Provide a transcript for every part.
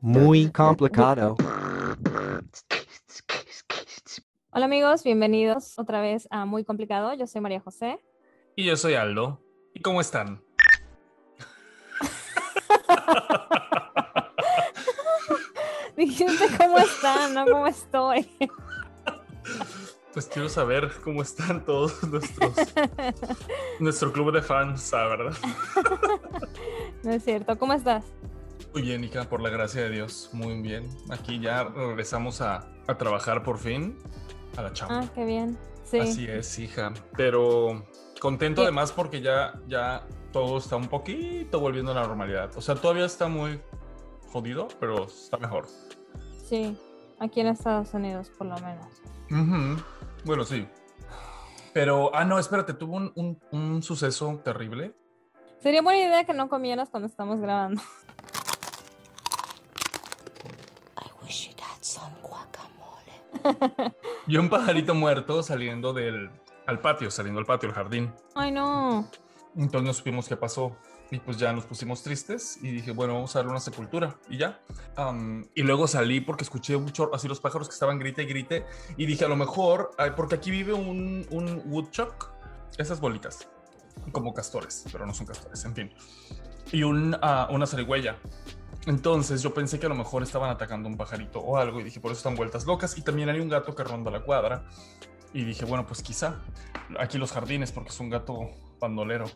Muy complicado. Hola amigos, bienvenidos otra vez a Muy Complicado. Yo soy María José. Y yo soy Aldo. ¿Y cómo están? Dijiste cómo están, no cómo estoy. Pues quiero saber cómo están todos nuestros nuestro club de fans, ¿ah, ¿verdad? No es cierto. ¿Cómo estás? Muy bien, hija, por la gracia de Dios. Muy bien. Aquí ya regresamos a, a trabajar por fin a la chamba. Ah, qué bien. Sí. Así es, hija. Pero contento además porque ya, ya todo está un poquito volviendo a la normalidad. O sea, todavía está muy jodido, pero está mejor. Sí. Aquí en Estados Unidos, por lo menos. Bueno, sí. Pero, ah, no, espérate, tuvo un, un- un suceso terrible. Sería buena idea que no comieras cuando estamos grabando. I wish you'd had some guacamole. Y un pajarito muerto saliendo del al patio, saliendo al patio, al jardín. Ay, no. Entonces no supimos qué pasó. Y pues ya nos pusimos tristes y dije, bueno, vamos a darle una sepultura y ya. Am, y luego salí porque escuché mucho así los pájaros que estaban grite y grite. Y dije, a lo mejor, porque aquí vive un, un woodchuck, esas bolitas, como castores, pero no son castores, en fin. Y un, ah, una zarigüeya. Entonces yo pensé que a lo mejor estaban atacando un pajarito o algo y dije, por eso están vueltas locas. Y también hay un gato que ronda la cuadra. Y dije, bueno, pues quizá aquí los jardines, porque es un gato bandolero.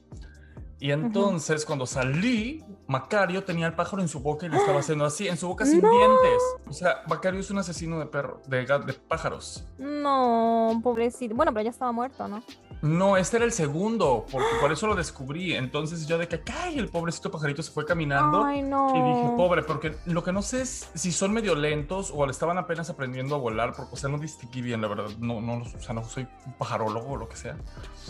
Y entonces cuando salí, Macario tenía el pájaro en su boca y le estaba haciendo así, en su boca sin No. dientes. O sea, Macario es un asesino de perro, de, de pájaros. No, pobrecito. Bueno, pero ya estaba muerto, ¿no? No, este era el segundo, porque por eso lo descubrí. Entonces yo de que, ¡ay! El pobrecito pajarito se fue caminando. Ay, no. Y dije, pobre, porque lo que no sé es si son medio lentos o estaban apenas aprendiendo a volar, porque, o sea, no distinguí bien, la verdad. No, no, o sea, no soy un pajarólogo o lo que sea.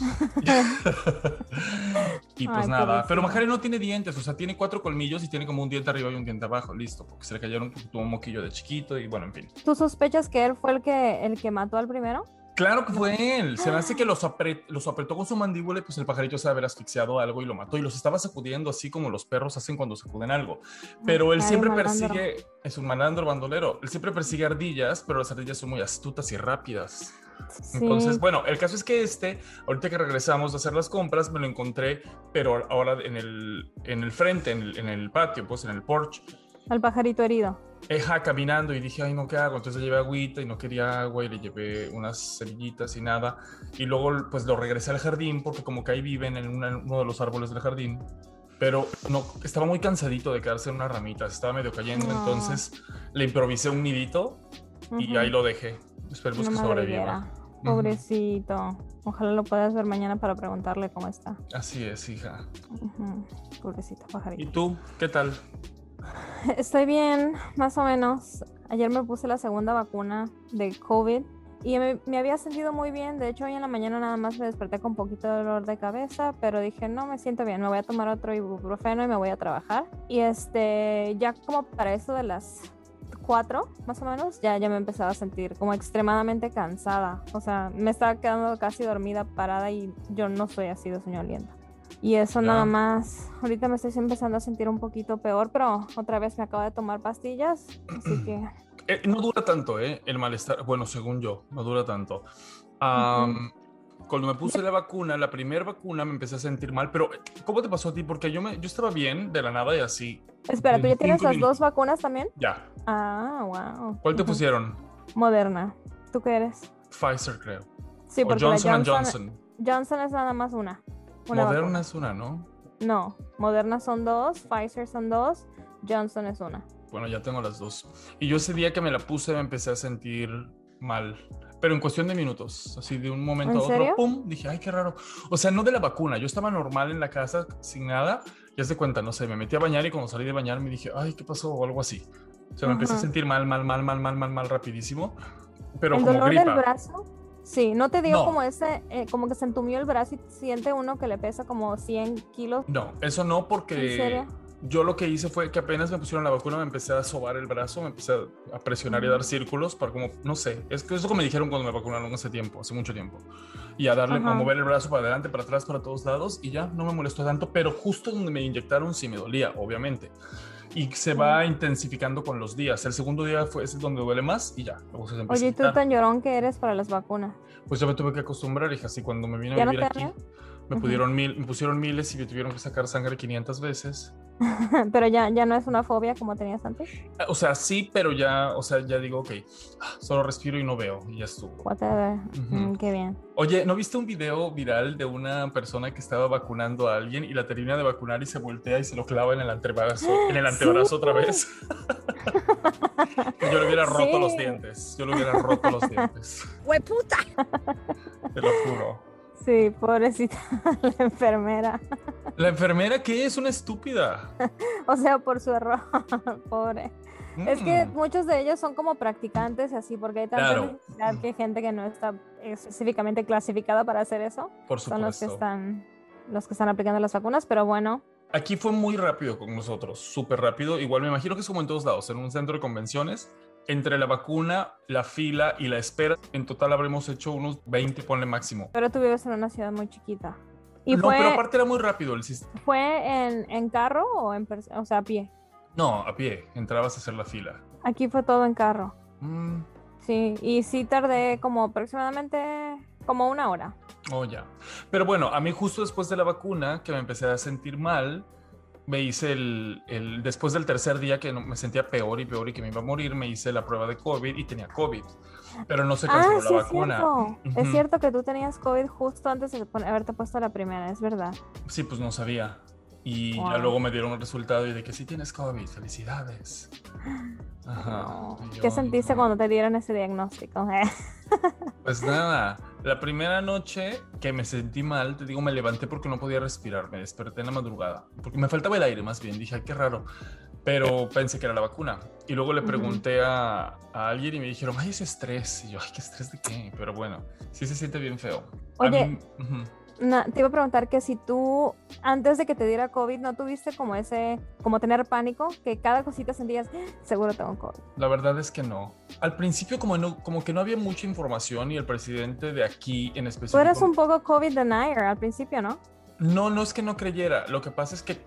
y pues Ay, nada, pero Macario no tiene dientes, o sea, tiene cuatro colmillos y tiene como un diente arriba y un diente abajo, listo, porque se le cayeron, tuvo un moquillo de chiquito y bueno, en fin. ¿Tú sospechas que él fue el que, el que mató al primero? Claro que fue él. Se me hace que los, apre- los apretó con su mandíbula y pues el pajarito se haber asfixiado algo y lo mató. Y los estaba sacudiendo así como los perros hacen cuando sacuden algo. Pero él Ay, siempre persigue, es un malandro bandolero, él siempre persigue ardillas, pero las ardillas son muy astutas y rápidas. Sí. Entonces, bueno, el caso es que este, ahorita que regresamos a hacer las compras, me lo encontré, pero ahora en el, en el frente, en el, en el patio, pues en el porch. Al pajarito herido. Eja caminando y dije, ay, no, ¿qué hago? Entonces le llevé agüita y no quería agua y le llevé unas semillitas y nada. Y luego, pues lo regresé al jardín porque como que ahí viven en una- uno de los árboles del jardín. Pero no, estaba muy cansadito de quedarse en unas ramitas, estaba medio cayendo. No. Entonces le improvisé un nidito y Ujú. ahí lo dejé. Esperemos que sobreviva. Pobrecito. Ojalá lo puedas ver mañana para preguntarle cómo está. Así es, hija. Pobrecito ¿Y pajarito. tú? ¿Qué tal? Estoy bien, más o menos. Ayer me puse la segunda vacuna de COVID y me, me había sentido muy bien. De hecho, hoy en la mañana nada más me desperté con un poquito de dolor de cabeza, pero dije, no, me siento bien, me voy a tomar otro ibuprofeno y me voy a trabajar. Y este, ya como para eso de las 4, más o menos, ya, ya me empezaba a sentir como extremadamente cansada. O sea, me estaba quedando casi dormida, parada y yo no soy así de sueño aliento. Y eso Ya. nada más. Ahorita me estoy empezando a sentir un poquito peor, pero otra vez me acabo de tomar pastillas, así que Eh, no dura tanto, ¿eh? El malestar. Bueno, según yo, no dura tanto. Am, Cuando me puse la vacuna, la primera vacuna, me empecé a sentir mal. Pero, ¿cómo te pasó a ti? Porque yo, me, yo estaba bien de la nada y así. Espera, ¿tú ya En tienes las dos vacunas también? Ya. Ah, wow. ¿Cuál te pusieron? Moderna. ¿Tú qué eres? Pfizer, creo. Sí, o porque Johnson Johnson, Johnson. Johnson es nada más una. una Moderna vacuna. es una, ¿no? No, Moderna son dos, Pfizer son dos, Johnson es una. Bueno, ya tengo las dos. Y yo ese día que me la puse me empecé a sentir mal. Pero en cuestión de minutos, así de un momento ¿En a otro, serio? ¡pum! Dije, ay, qué raro. O sea, no de la vacuna, yo estaba normal en la casa sin nada. Ya se cuenta, no sé, me metí a bañar y cuando salí de bañar me dije, ay, ¿qué pasó? O algo así. O sea, me empecé a Ajá. sentir mal, mal, mal, mal, mal, mal, mal, rapidísimo. Pero ¿El como dolor gripa. del brazo? Sí, ¿no te dio No. como ese, eh, como que se entumió el brazo y siente uno que le pesa como 100 kilos? No, eso no ¿En porque... serio? Yo lo que hice fue que apenas me pusieron la vacuna, me empecé a sobar el brazo, me empecé a, presionar y a dar círculos para como, no sé, es que eso que me dijeron cuando me vacunaron hace tiempo, hace mucho tiempo. Y a darle, a mover el brazo para adelante, para atrás, para todos lados y ya, no me molestó tanto, pero justo donde me inyectaron sí me dolía, obviamente. Y se va intensificando con los días. El segundo día fue ese donde duele más y ya, luego se empezó Oye, a ¿y tú tan llorón que eres para las vacunas? Pues yo me tuve que acostumbrar, hija, así cuando me vine a ¿Ya no vivir te aquí, me, pudieron mil, me pusieron miles y me tuvieron que sacar sangre 500 veces. Pero ya, ya no es una fobia como tenías antes. Ah, O sea, sí, pero ya, o sea, ya digo, ok, ah, solo respiro y no veo y ya estuvo. Whatever. Ujú. Mm, qué bien. Oye, ¿no viste un video viral de una persona que estaba vacunando a alguien y la termina de vacunar y se voltea y se lo clava en el antebrazo, en el antebrazo otra vez? Yo le hubiera roto los Sí. dientes. Yo le hubiera roto los dientes. ¡Hueputa! Te lo juro. Sí, pobrecita la enfermera. La enfermera, ¿qué es? Una estúpida. O sea, por su error. Pobre. Es que Mm. muchos de ellos son como practicantes así, porque hay tanta Claro. necesidad que gente que no está específicamente clasificada para hacer eso Por son los que supuesto. están los que están aplicando las vacunas, pero bueno, Aquí fue muy rápido con nosotros, súper rápido. Igual me imagino que es como en todos lados, en un centro de convenciones. Entre la vacuna, la fila y la espera, en total habremos hecho unos 20, ponle máximo. pero tú vives en una ciudad muy chiquita. Y no, fue, pero aparte era muy rápido el sistema. fue en, en carro o en o sea, a pie. No, a pie, entrabas a hacer la fila. Aquí fue todo en carro. Mm, Sí, y sí tardé como aproximadamente como una hora. oh, ya. Pero bueno, a mí justo después de la vacuna, que me empecé a sentir mal, me hice el, el- después del tercer día que no- me sentía peor y peor y que me iba a morir, me hice la prueba de COVID y tenía COVID. Pero no se Ah, canceló sí, la es vacuna. cierto. Es cierto que tú tenías COVID justo antes de haberte puesto la primera, es verdad. Sí, pues no sabía. Y ya Wow. luego me dieron el resultado y de que sí tienes COVID, felicidades. Ajá. No. Yo, ¿Qué sentiste "Ay, cuando te dieron ese diagnóstico? Pues nada, la primera noche que me sentí mal, te digo, me levanté porque no podía respirar, me desperté en la madrugada, porque me faltaba el aire más bien, dije, ay, qué raro, pero pensé que era la vacuna. Y luego le pregunté a, a alguien y me dijeron, ay, es estrés. Y yo, ay, ¿qué estrés de qué? Pero bueno, sí se siente bien feo. A Oye. mí- ujú. Na- te iba a preguntar que si tú, antes de que te diera COVID, ¿no tuviste como ese, como tener pánico? Que cada cosita sentías, "Ah, seguro tengo COVID. La verdad es que no. Al principio como, no, como que no había mucha información y el presidente de aquí en específico... Tú eres un poco COVID denier al principio, ¿no? No, no es que no creyera. Lo que pasa es que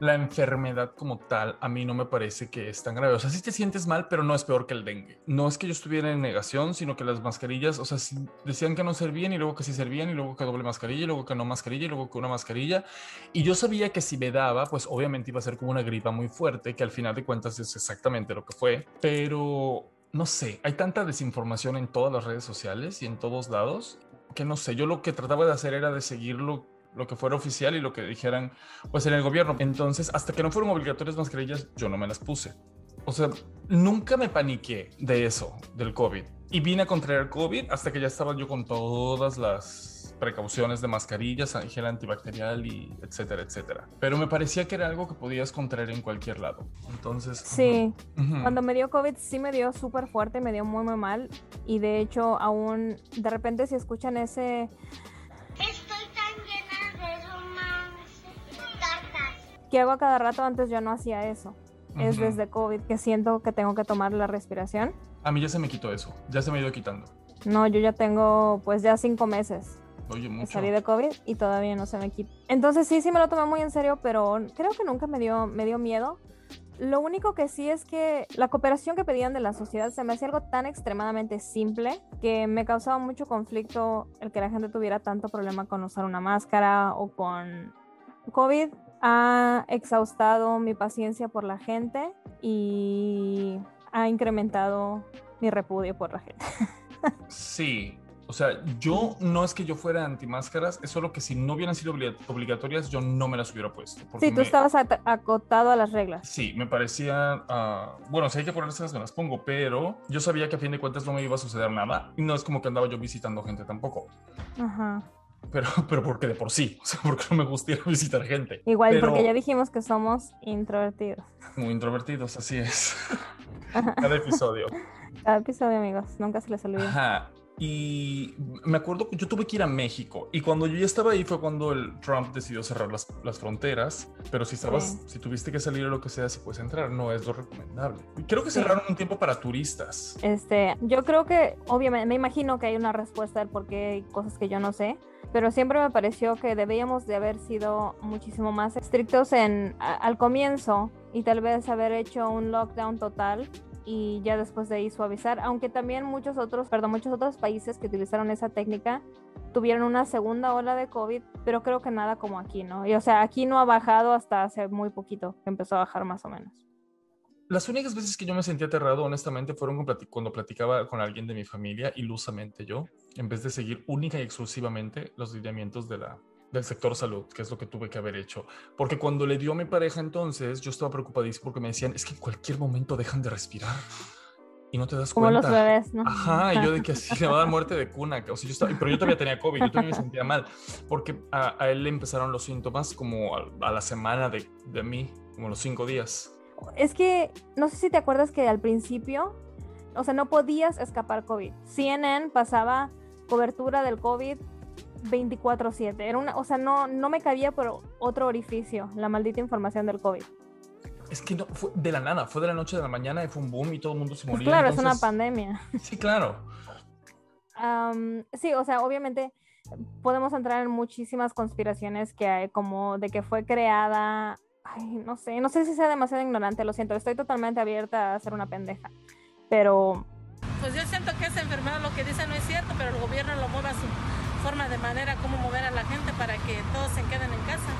La enfermedad como tal a mí no me parece que es tan grave. O sea, sí te sientes mal, pero no es peor que el dengue. No es que yo estuviera en negación, sino que las mascarillas, o sea, decían que no servían y luego que sí servían y luego que doble mascarilla y luego que no mascarilla y luego que una mascarilla. Y yo sabía que si me daba, pues obviamente iba a ser como una gripa muy fuerte, que al final de cuentas es exactamente lo que fue. Pero no sé, hay tanta desinformación en todas las redes sociales y en todos lados que no sé, yo lo que trataba de hacer era de seguirlo lo que fuera oficial y lo que dijeran pues en el gobierno. Entonces, hasta que no fueron obligatorias mascarillas, yo no me las puse. O sea, nunca me paniqué de eso, del COVID. Y vine a contraer COVID hasta que ya estaba yo con todas las precauciones de mascarillas, gel antibacterial y etcétera, etcétera. Pero me parecía que era algo que podías contraer en cualquier lado. Entonces... Sí, ujú, ujú. cuando me dio COVID sí me dio súper fuerte, me dio muy, muy mal. Y de hecho, aún de repente si escuchan ese, que hago a cada rato, antes yo no hacía eso. Es Ujú. desde COVID que siento que tengo que tomar la respiración. A mí ya se me quitó eso, ya se me ha ido quitando. No, yo ya tengo pues ya cinco meses. Oye, mucho. salí de COVID y todavía no se me quita. Entonces sí, sí me lo tomé muy en serio, pero creo que nunca me dio, me dio miedo. Lo único que sí es que la cooperación que pedían de la sociedad se me hacía algo tan extremadamente simple que me causaba mucho conflicto el que la gente tuviera tanto problema con usar una máscara o con COVID. Ha exhaustado mi paciencia por la gente y ha incrementado mi repudio por la gente. Sí, o sea, yo no es que yo fuera anti máscaras, es solo que si no hubieran sido obli- obligatorias, yo no me las hubiera puesto. Sí, tú me- estabas acotado a las reglas. Sí, me parecía, ah, bueno, si hay que ponérselas, me las pongo, pero yo sabía que a fin de cuentas no me iba a suceder nada y no es como que andaba yo visitando gente tampoco, Ajá. Pero, pero porque de por sí, o sea, porque no me gusta ir a visitar gente. Igual, Pero porque ya dijimos que somos introvertidos. Muy introvertidos, así es. Cada episodio. Cada episodio, amigos, nunca se les olvide. Ajá. Y me acuerdo que yo tuve que ir a México y cuando yo ya estaba ahí fue cuando el Trump decidió cerrar las, las fronteras, pero si estabas, Sí. si tuviste que salir o lo que sea, si puedes entrar, no es lo recomendable. Creo que Sí. cerraron un tiempo para turistas. Este, yo creo que, obviamente, me imagino que hay una respuesta del por qué hay cosas que yo no sé, pero siempre me pareció que debíamos de haber sido muchísimo más estrictos en, a- al comienzo y tal vez haber hecho un lockdown total y ya después de ahí suavizar, aunque también muchos otros, perdón, muchos otros países que utilizaron esa técnica tuvieron una segunda ola de COVID, pero creo que nada como aquí, ¿no? Y o sea, aquí no ha bajado hasta hace muy poquito, que empezó a bajar más o menos. Las únicas veces que yo me sentí aterrado, honestamente, fueron cuando platicaba con alguien de mi familia, ilusamente yo, en vez de seguir única y exclusivamente los lineamientos de la, del sector salud, que es lo que tuve que haber hecho. Porque cuando le dio a mi pareja entonces, yo estaba preocupadísimo porque me decían, es que en cualquier momento dejan de respirar y no te das Como cuenta. los bebés, ¿no? Ajá, y yo de que así le va a dar muerte de cuna. O sea, yo estaba, pero yo todavía tenía COVID, yo todavía me sentía mal, porque a, a él le empezaron los síntomas como a, a la semana de, de mí, como los cinco días. Es que no sé si te acuerdas que al principio, o sea, no podías escapar COVID. CNN pasaba cobertura del COVID 24/7. Era una, o sea, no, no me cabía por otro orificio la maldita información del COVID. Es que no, fue de la nada, fue de la noche a la mañana y fue un boom y todo el mundo se Pues moría. claro, es una entonces- pandemia. Sí, claro. Am, sí, o sea, obviamente podemos entrar en muchísimas conspiraciones que hay, como de que fue creada. Ay, no sé, no sé si sea demasiado ignorante, lo siento, estoy totalmente abierta a ser una pendeja. Pero Pues yo siento que esa enfermedad lo que dice no es cierto, pero el gobierno lo mueve a su forma de manera como mover a la gente para que todos se queden en casa.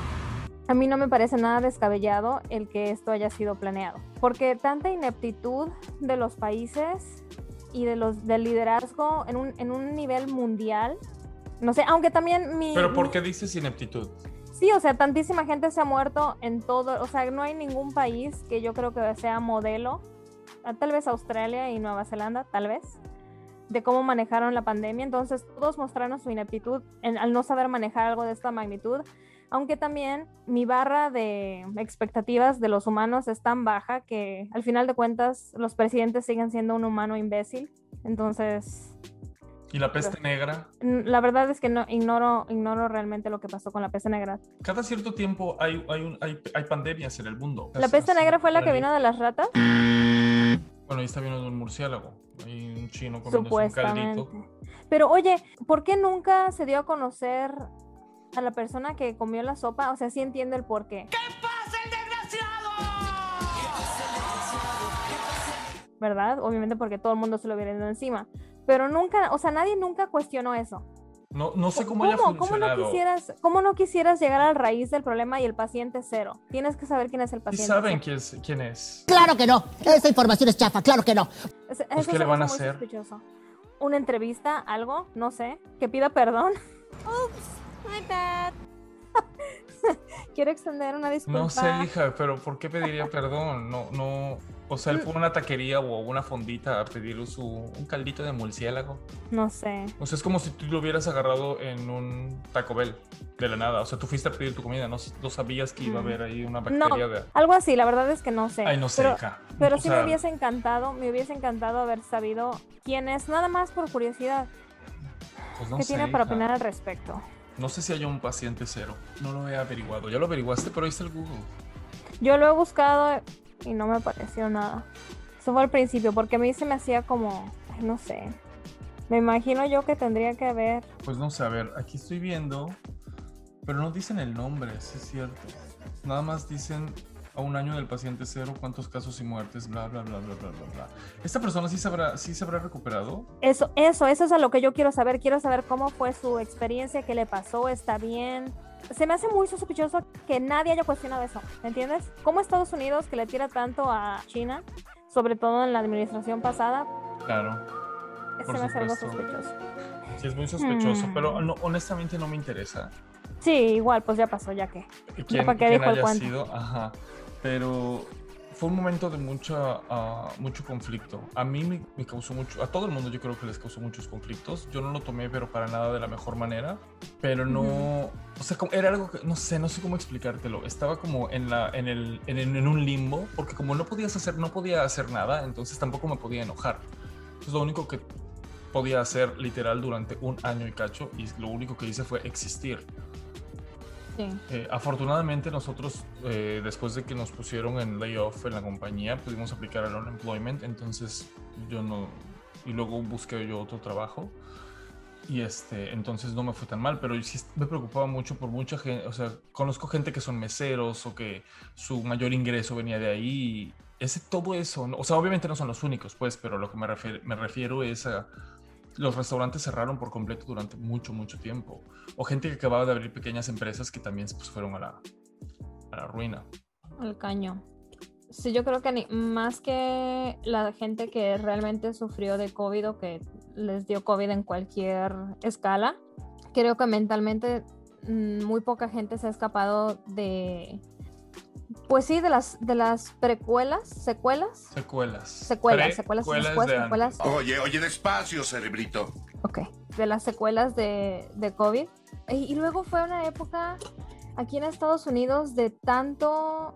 A mí no me parece nada descabellado el que esto haya sido planeado, porque tanta ineptitud de los países y de los del liderazgo en un, en un nivel mundial, no sé, aunque también mi... Pero ¿por qué dices ineptitud? Sí, o sea, tantísima gente se ha muerto en todo, o sea, no hay ningún país que yo creo que sea modelo, tal vez Australia y Nueva Zelanda, tal vez, de cómo manejaron la pandemia. Entonces, todos mostraron su ineptitud en- al no saber manejar algo de esta magnitud. Aunque también mi barra de expectativas de los humanos es tan baja que al final de cuentas los presidentes siguen siendo un humano imbécil. Entonces, ¿Y la peste negra? n- la verdad es que no ignoro, ignoro realmente lo que pasó con la peste negra. Cada cierto tiempo hay, hay, un- hay, hay pandemias en el mundo. La peste negra fue la que vino de las ratas. Bueno, ahí está vino de un murciélago. Hay un chino comiendo un Supuestamente. caldito. Pero oye, ¿por qué nunca se dio a conocer a la persona que comió la sopa? O sea, sí entiendo el por qué. ¿Verdad? Obviamente porque todo el mundo se lo hubiera ido encima. Pero nunca, o sea, nadie nunca cuestionó eso. No, no sé cómo, haya ¿Cómo, no funcionado. quisieras, ¿Cómo no quisieras llegar a la raíz del problema y el paciente cero? Tienes que saber quién es el ¿Y paciente. saben cero. quién es? quién es? Claro que no. Esa información es chafa, claro que no. Es- eso Pues, ¿qué le van a hacer? sospechoso. Una entrevista, algo, no sé, que pida perdón. My bad. Quiero extender una disculpa. No sé, hija, pero ¿por qué pediría perdón? No, no. O sea, él fue a una taquería o una fondita a pedir su, un caldito de murciélago. No sé. O sea, es como si tú lo hubieras agarrado en un Taco Bell de la nada. O sea, tú fuiste a pedir tu comida, no, no sabías que iba a Mm. haber ahí una No, bacteria de. algo así, la verdad es que no sé. Ay, no sé, Pero, sí sea, me hubiese encantado, me hubiese encantado haber sabido quién es, nada más por curiosidad, pues no qué sé, tiene para hija. opinar al respecto. No sé si hay un paciente cero. No lo he averiguado. Ya lo averiguaste, pero ahí está el Google. Yo lo he buscado y no me pareció nada. Eso fue al principio, porque a mí se me hacía como, no sé. Me imagino yo que tendría que haber. Pues no sé, a ver, aquí estoy viendo, pero no dicen el nombre, sí es cierto. Nada más dicen a un año del paciente cero, cuántos casos y muertes, bla, bla, bla, bla, bla, bla, bla. ¿Esta persona sí se habrá, sí se habrá recuperado? Eso, eso, eso es a lo que yo quiero saber. Quiero saber cómo fue su experiencia, qué le pasó, está bien. Se me hace muy sospechoso que nadie haya cuestionado eso, ¿me entiendes? ¿Cómo Estados Unidos, que le tira tanto a China, sobre todo en la administración pasada, Claro, se me hace algo sospechoso? sí es muy sospechoso, Hmm. pero no, honestamente no me interesa Sí, igual, pues ya pasó, ya que. quién, ¿Para qué quién dijo el cuento? sido, ajá, pero fue un momento de mucha, ah, mucho conflicto. A mí me, me causó mucho, a todo el mundo yo creo que les causó muchos conflictos. Yo no lo tomé, pero para nada de la mejor manera. Pero no, Ujú. o sea, era algo que, no sé, no sé cómo explicártelo. Estaba como en, la, en, el, en, en un limbo, porque como no podías hacer, no podía hacer nada, entonces tampoco me podía enojar. Entonces lo único que podía hacer literal durante un año y cacho y lo único que hice fue existir. Eh, afortunadamente nosotros, eh, después de que nos pusieron en layoff en la compañía, pudimos aplicar al unemployment, entonces yo no, y luego busqué yo otro trabajo. Y este, entonces no me fue tan mal, pero sí me preocupaba mucho por mucha gente, o sea, conozco gente que son meseros o que su mayor ingreso venía de ahí. Ese, todo eso, ¿no? o sea, obviamente no son los únicos, pues, pero lo que me refiero, me refiero es a los restaurantes cerraron por completo durante mucho, mucho tiempo. O gente que acababa de abrir pequeñas empresas que también pues, fueron a la, a la ruina. El caño. Sí, yo creo que más que la gente que realmente sufrió de COVID o que les dio COVID en cualquier escala, creo que mentalmente mm, muy poca gente se ha escapado de, pues sí, de las, de las precuelas, secuelas. Secuelas. Secuelas, secuelas, Precuelas después, de secuelas. Oye, oye, despacio, cerebrito. Ok, de las secuelas de, de COVID. Y, y luego fue una época aquí en Estados Unidos de tanto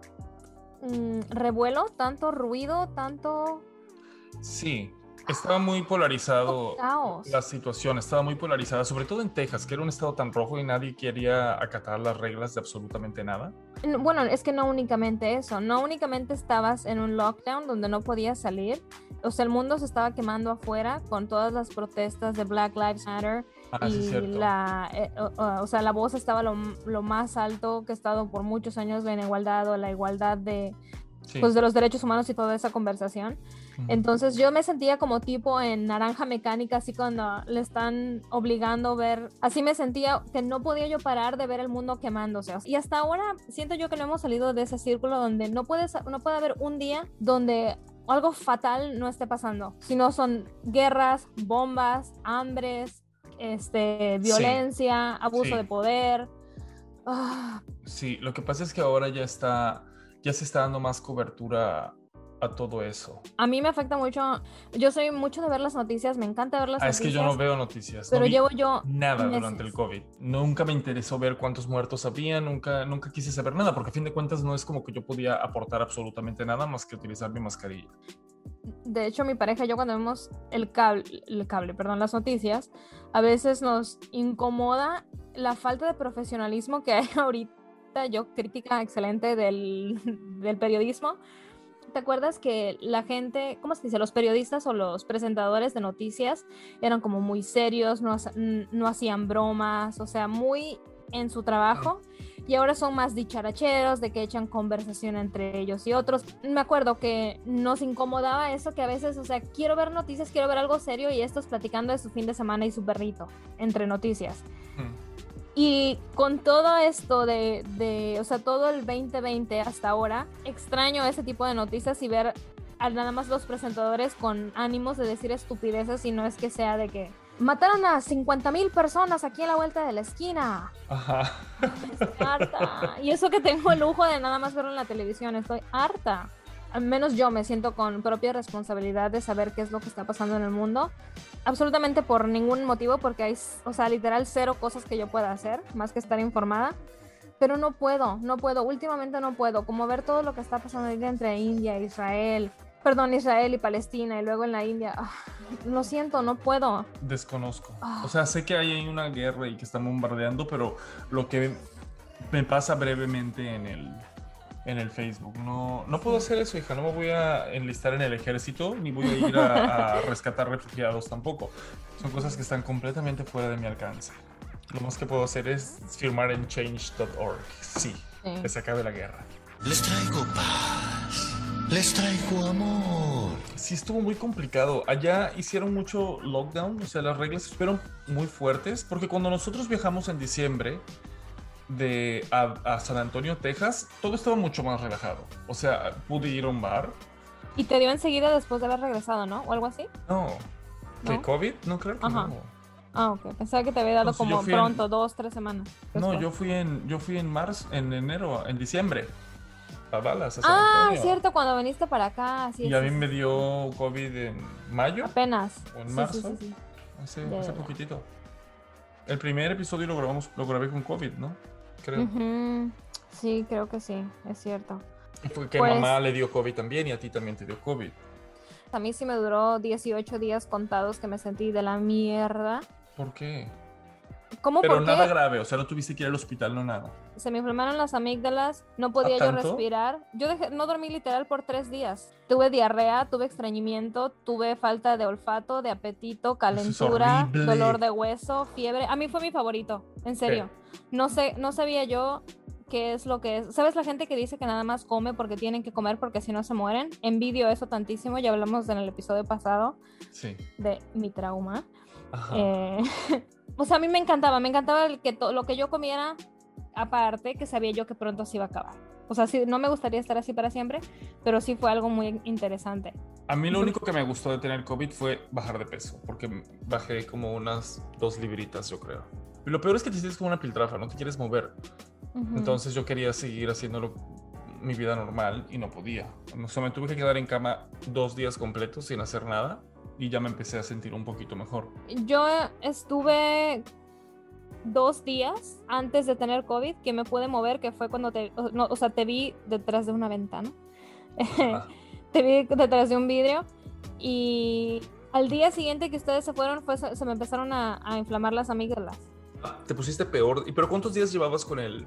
mm, revuelo, tanto ruido, tanto Sí, estaba muy polarizado la situación, estaba muy polarizada, sobre todo en Texas, que era un estado tan rojo y nadie quería acatar las reglas de absolutamente nada. Bueno, es que no únicamente eso, no únicamente estabas en un lockdown donde no podías salir, o sea, el mundo se estaba quemando afuera con todas las protestas de Black Lives Matter Ah, sí, y cierto. la, eh, o, sea, la voz estaba lo, lo más alto que ha estado por muchos años la igualdad o la igualdad de, Sí. pues, de los derechos humanos y toda esa conversación. Entonces yo me sentía como tipo en naranja mecánica, así cuando le están obligando a ver, así me sentía que no podía yo parar de ver el mundo quemándose. Y hasta ahora siento yo que no hemos salido de ese círculo donde no, puedes, no puede haber un día donde algo fatal no esté pasando, sino son guerras, bombas, hambres, este, violencia, abuso Sí. de poder. Ah, Sí, lo que pasa es que ahora ya está, ya se está dando más cobertura a todo eso. a mí me afecta mucho, yo soy mucho de ver las noticias, me encanta ver las Ah, es noticias. que yo no veo noticias. Pero no llevo yo nada meses. durante el COVID. Nunca me interesó ver cuántos muertos había, nunca, nunca quise saber nada, porque a fin de cuentas no es como que yo podía aportar absolutamente nada más que utilizar mi mascarilla. De hecho, mi pareja y yo cuando vemos el cable, el cable, perdón, las noticias, a veces nos incomoda la falta de profesionalismo que hay ahorita. Yo, crítica excelente del, del periodismo. ¿Te acuerdas que la gente, ¿cómo se dice? Los periodistas o los presentadores de noticias eran como muy serios, no, no hacían bromas, o sea, muy en su trabajo. Y ahora son más dicharacheros, de que echan conversación entre ellos y otros. Me acuerdo que nos incomodaba eso, que a veces, o sea, quiero ver noticias, quiero ver algo serio y estos platicando de su fin de semana y su perrito entre noticias. Hmm. Y con todo esto de, de, o sea, todo el 2020 hasta ahora, extraño ese tipo de noticias y ver a nada más los presentadores con ánimos de decir estupideces y no es que sea de que mataron a 50 mil personas aquí en la vuelta de la esquina. Ajá. Estoy harta. Y eso que tengo el lujo de nada más verlo en la televisión, estoy harta. Al menos yo me siento con propia responsabilidad de saber qué es lo que está pasando en el mundo. Absolutamente por ningún motivo, porque hay, o sea, literal cero cosas que yo pueda hacer, más que estar informada. Pero no puedo, no puedo, últimamente no puedo. Como ver todo lo que está pasando entre India e Israel, perdón, Israel y Palestina, y luego en la India. ah, lo siento, no puedo. Desconozco. Ah. O sea, sé que hay una guerra y que están bombardeando, pero lo que me pasa brevemente en el, en el Facebook. No, no puedo hacer eso, hija. No me voy a enlistar en el ejército ni voy a ir a, a rescatar refugiados tampoco. Son cosas que están completamente fuera de mi alcance. Lo más que puedo hacer es firmar en change.org. Sí, Sí. que se acabe la guerra. Les traigo paz. Les traigo amor. Sí, estuvo muy complicado. Allá hicieron mucho lockdown, o sea, las reglas fueron muy fuertes, porque cuando nosotros viajamos en diciembre de a, a San Antonio, Texas, todo estaba mucho más relajado. O sea, pude ir a un bar. Y te dio enseguida después de haber regresado, ¿no? O algo así. No. ¿Qué ¿No? COVID? No creo que Ajá. no. Ah, ok. Pensaba que te había dado como en- pronto, dos, tres semanas. No, yo fui en yo fui en marzo, en enero, en diciembre. A Dallas, a San Ah, Antonio. cierto, cuando viniste para acá. Sí, Y a mí sí, me dio COVID en mayo, Apenas. ¿O en marzo? Hace, hace poquitito. El primer episodio lo grabamos, lo grabé con COVID, ¿no? Creo. Sí, creo que sí, es cierto. Y Fue que Pues- mamá le dio COVID también y a ti también te dio COVID. A mí sí me duró 18 días contados que me sentí de la mierda. ¿Por qué? ¿Cómo Pero por qué? nada grave, o sea, no tuviste que ir al hospital, no nada. Se me inflamaron las amígdalas, no podía yo respirar. Yo dejé- no dormí literal por tres días. Tuve diarrea, tuve estreñimiento, tuve falta de olfato, de apetito, calentura, horrible. dolor de hueso, fiebre. A mí fue mi favorito, en serio. No sé, no sabía yo qué es lo que es. ¿Sabes la gente que dice que nada más come porque tienen que comer porque si no se mueren? Envidio eso tantísimo, ya hablamos en el episodio pasado Sí. de mi trauma. Eh, o sea, a mí me encantaba, me encantaba el que to- lo que yo comiera aparte, que sabía yo que pronto se iba a acabar. O sea, sí, no me gustaría estar así para siempre, pero sí fue algo muy interesante. A mí lo único que me gustó de tener COVID fue bajar de peso, porque bajé como unas dos libritas, yo creo. Y lo peor es que te sientes como una piltrafa, no te quieres mover. Ujú. Entonces yo quería seguir haciéndolo mi vida normal y no podía. O sea, me tuve que quedar en cama dos días completos sin hacer nada y ya me empecé a sentir un poquito mejor. Yo estuve dos días antes de tener COVID que me pude mover, que fue cuando te, no, o sea, te vi detrás de una ventana. Ajá. te vi detrás de un vidrio y al día siguiente que ustedes se fueron fue, se me empezaron a, a inflamar las amígdalas. Te pusiste peor. ¿Y pero cuántos días llevabas con él?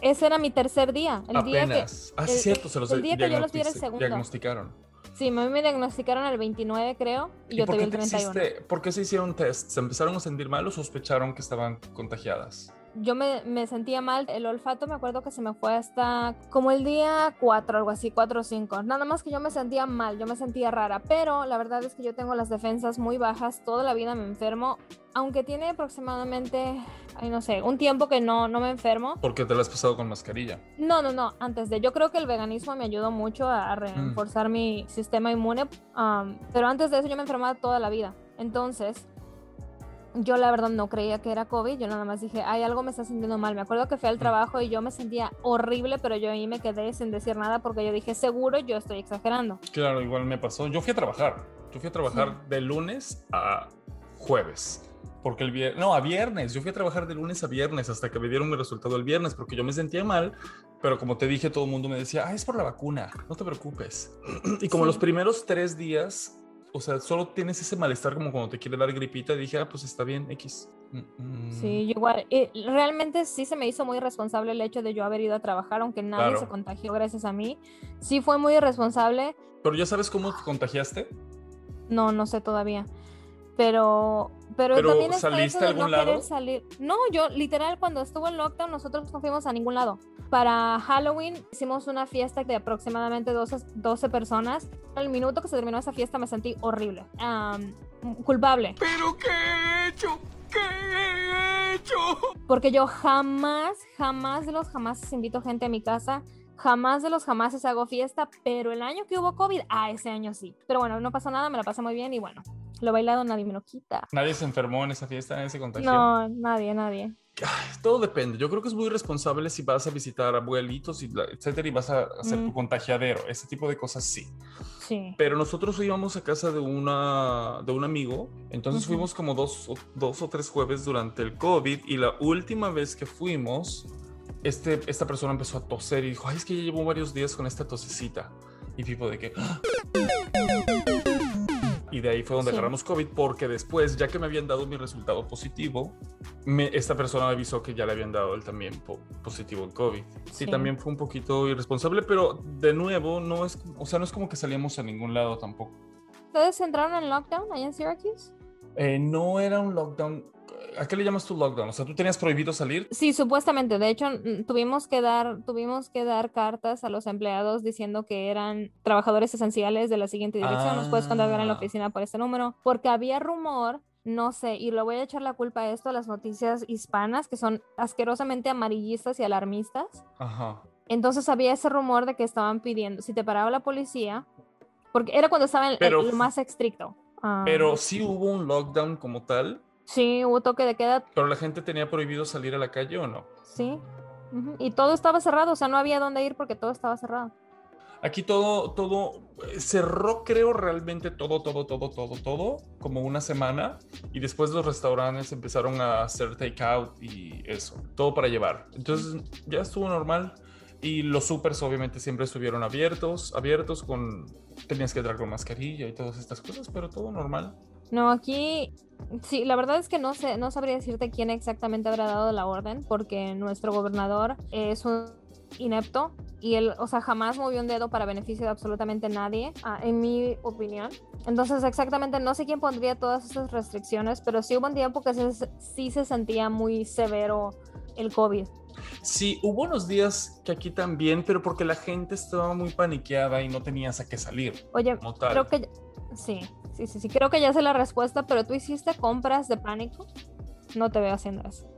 Ese era mi tercer día. El día que, Apenas. ah, el- cierto, se los el día que yo los vi el segundo. diagnosticaron. Sí, a mí me diagnosticaron el 29, creo, y, yo por vi qué el te 31. hiciste- ¿Por qué se hicieron test? ¿Se empezaron a sentir mal o sospecharon que estaban contagiadas? Yo me, me sentía mal. El olfato me acuerdo que se me fue hasta como el día 4, algo así, 4 o 5. Nada más que yo me sentía mal, yo me sentía rara. Pero la verdad es que yo tengo las defensas muy bajas. Toda la vida me enfermo. Aunque tiene aproximadamente, ay, no sé, un tiempo que no, no me enfermo. Porque te la has pasado con mascarilla. No, no, no, antes de. Yo creo que el veganismo me ayudó mucho a, reforzar mi sistema inmune, um, pero antes de eso yo me enfermaba toda la vida. Entonces, yo la verdad no creía que era COVID, yo nada más dije, ay, algo me está sintiendo mal. Me acuerdo que fui al trabajo y yo me sentía horrible, pero yo ahí me quedé sin decir nada porque yo dije, seguro yo estoy exagerando. Claro, igual me pasó. Yo fui a trabajar. Yo fui a trabajar de lunes a jueves. Porque el viernes, no, a viernes. Yo fui a trabajar de lunes a viernes hasta que me dieron mi resultado el viernes porque yo me sentía mal. Pero como te dije, todo el mundo me decía, ah, es por la vacuna, no te preocupes. y como Sí. los primeros tres días, o sea, solo tienes ese malestar como cuando te quiere dar gripita, dije, ah, pues está bien, X. Mm, mm. Sí, yo igual. Y realmente sí se me hizo muy irresponsable el hecho de yo haber ido a trabajar, aunque nadie Claro. se contagió gracias a mí. Sí fue muy irresponsable. Pero ya sabes cómo te contagiaste. No, no sé todavía. Pero, pero, Pero, también está ¿saliste eso de a algún no querer lado? salir. No, yo literal cuando estuvo en lockdown nosotros no fuimos a ningún lado. Para Halloween hicimos una fiesta de aproximadamente 12, 12 personas. Al minuto que se terminó esa fiesta me sentí horrible. Culpable. ¿Pero qué he hecho? ¿Qué he hecho? Porque yo jamás, jamás de los jamás invito gente a mi casa. Jamás de los jamás hago fiesta, pero el año que hubo COVID, ah, ese año sí. Pero bueno, no pasó nada, me la pasé muy bien y bueno, lo bailado nadie me lo quita. Nadie se enfermó en esa fiesta, nadie se contagió. No, nadie, nadie. Ay, Todo depende. Yo creo que es muy responsable si vas a visitar abuelitos, y la- etcétera, y vas a hacer Mm. tu contagiadero. Ese tipo de cosas sí. Sí. Pero nosotros íbamos a casa de, una, de un amigo. Entonces fuimos como dos o, dos o tres jueves durante el COVID. Y la última vez que fuimos, este, esta persona empezó a toser y dijo: Ay, es que ya llevo varios días con esta tosecita. Y tipo de que. Y de ahí fue donde Sí. agarramos COVID, porque después, ya que me habían dado mi resultado positivo, me- esta persona me avisó que ya le habían dado él también po- positivo en COVID. Sí, Sí. también fue un poquito irresponsable, pero de nuevo, no es, o sea, no es como que salíamos a ningún lado tampoco. ¿Ustedes entraron en lockdown allá en Syracuse? Eh, no era un lockdown. ¿A qué le llamas tu lockdown? O sea, tú tenías prohibido salir. Sí, supuestamente. De hecho, tuvimos que dar, tuvimos que dar cartas a los empleados diciendo que eran trabajadores esenciales de la siguiente dirección. Nos puedes contactar en la Ah. oficina por este número. Porque había rumor, no sé, y lo voy a echar la culpa a esto a las noticias hispanas, que son asquerosamente amarillistas y alarmistas. Ajá. Entonces había ese rumor de que estaban pidiendo, si te paraba la policía, porque era cuando estaba en Pero- lo más estricto. Ah, Pero sí hubo un lockdown como tal, sí, hubo toque de queda, pero la gente tenía prohibido salir a la calle o no. sí. ujú, Y todo estaba cerrado, o sea, no había dónde ir porque todo estaba cerrado. Aquí todo, todo eh, cerró, creo, realmente todo, todo, todo, todo, todo, como una semana. Y después los restaurantes empezaron a hacer takeout y eso, todo para llevar. Entonces ya estuvo normal. Y los supers obviamente siempre estuvieron abiertos, abiertos con... Tenías que entrar con mascarilla y todas estas cosas, pero todo normal. No, aquí sí, la verdad es que no sé, no sabría decirte quién exactamente habrá dado la orden, porque nuestro gobernador es un inepto y él, o sea, jamás movió un dedo para beneficio de absolutamente nadie, ah, en mi opinión. Entonces, exactamente no sé quién pondría todas esas restricciones, pero sí hubo un tiempo que sí, sí se sentía muy severo el COVID. Sí, hubo unos días que aquí también, pero porque la gente estaba muy paniqueada y no tenías a qué salir. Oye, creo que sí, sí, sí, sí, creo que ya sé la respuesta, pero tú hiciste compras de pánico. No te veo haciendo eso.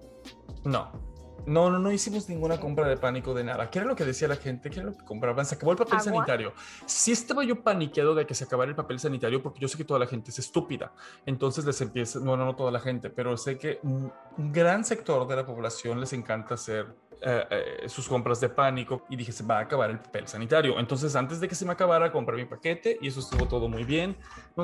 No. No, no, no hicimos ninguna compra de pánico de nada. ¿Qué era lo que decía la gente? ¿Qué era lo que compraban? Se acabó el papel ¿Agua? sanitario. Sí estaba yo paniqueado de que se acabara el papel sanitario porque yo sé que toda la gente es estúpida. Entonces les empieza, no, no, no toda la gente, pero sé que un, un gran sector de la población les encanta hacer eh, eh, sus compras de pánico y dije, se va a acabar el papel sanitario. Entonces antes de que se me acabara, compré mi paquete y eso estuvo todo muy bien.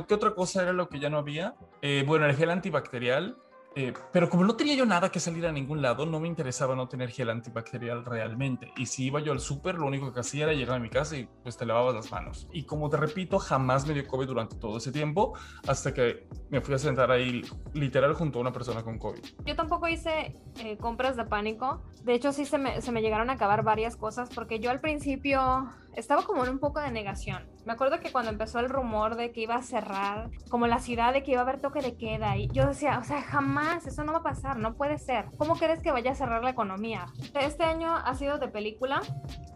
¿Qué otra cosa era lo que ya no había? Eh, bueno, el gel antibacterial. Eh, pero como no tenía yo nada que salir a ningún lado, no me interesaba no tener gel antibacterial realmente. Y si iba yo al súper, lo único que hacía era llegar a mi casa y pues te lavabas las manos. Y como te repito, jamás me dio COVID durante todo ese tiempo, hasta que me fui a sentar ahí literal junto a una persona con COVID. Yo tampoco hice eh, compras de pánico. De hecho, sí se me, se me llegaron a acabar varias cosas porque yo al principio estaba como en un poco de negación. Me acuerdo que cuando empezó el rumor de que iba a cerrar, como la ciudad, de que iba a haber toque de queda, y yo decía, o sea, jamás, eso no va a pasar, no puede ser. ¿Cómo crees que vaya a cerrar la economía? Este año ha sido de película,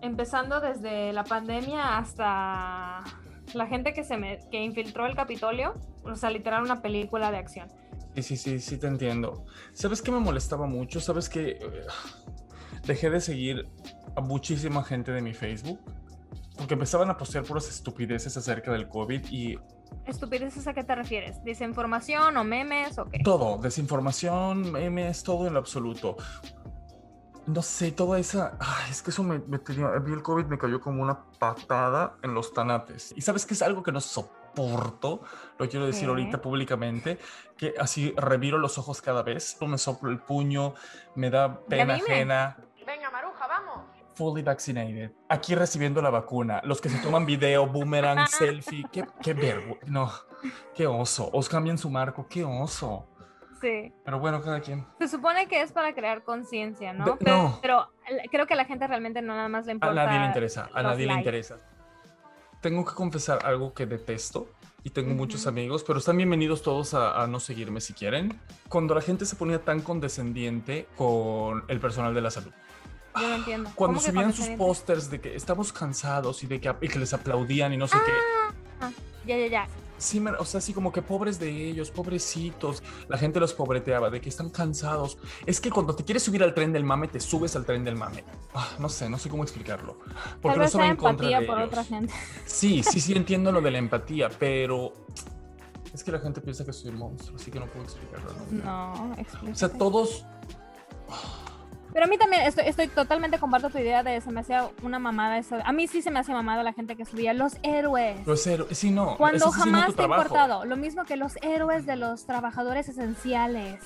empezando desde la pandemia hasta la gente que se me, que infiltró el Capitolio, o sea, literal una película de acción. Sí, sí, sí, sí te entiendo. ¿Sabes qué me molestaba mucho? ¿Sabes que dejé de seguir a muchísima gente de mi Facebook? Porque empezaban a postear puras estupideces acerca del COVID y ¿Estupideces a qué te refieres? ¿Desinformación o memes o qué? todo, desinformación, memes, todo en lo absoluto. No sé, toda esa... Ay, es que eso me, me tenía... A mí el COVID me cayó como una patada en los tanates. Y sabes que es algo que no soporto, lo quiero decir ¿Qué? ahorita públicamente, que así reviro los ojos cada vez, me soplo el puño, me da pena ajena. Fully vaccinated. Aquí recibiendo la vacuna. Los que se toman video, boomerang, selfie. Qué, qué vergüenza. No, qué oso. Os cambian su marco. Qué oso. Sí. Pero bueno, cada quien. Se supone que es para crear conciencia, ¿no? De- Pero, no. pero creo que a la gente realmente no nada más le A importa. nadie le interesa. A nadie le likes. interesa. Tengo que confesar algo que detesto. Y tengo muchos Ujú. amigos, pero están bienvenidos todos a, a no seguirme si quieren. Cuando la gente se ponía tan condescendiente con el personal de la salud. Yo no entiendo. Cuando ¿Cómo que subían sus pósters de que estamos cansados y de que, y que les aplaudían y no sé qué. Ya, ya, ya. Sí, o sea, así como que pobres de ellos, pobrecitos. La gente los pobreteaba de que están cansados. Es que cuando te quieres subir al tren del mame, te subes al tren del mame. Ah, no sé, no sé cómo explicarlo. Porque Tal no estaba en contra de por ellos. otra gente. Sí, sí, sí entiendo lo de la empatía, pero es que la gente piensa que soy un monstruo, así que no puedo explicarlo. ¿no? No, O sea, explícate. todos Pero a mí también estoy, estoy totalmente comparto tu idea de se me hacía una mamada eso. A mí sí se me hace mamada la gente que subía los héroes. los héroes. Sí, no. Cuando jamás te ha importado. Lo mismo que los héroes de los trabajadores esenciales.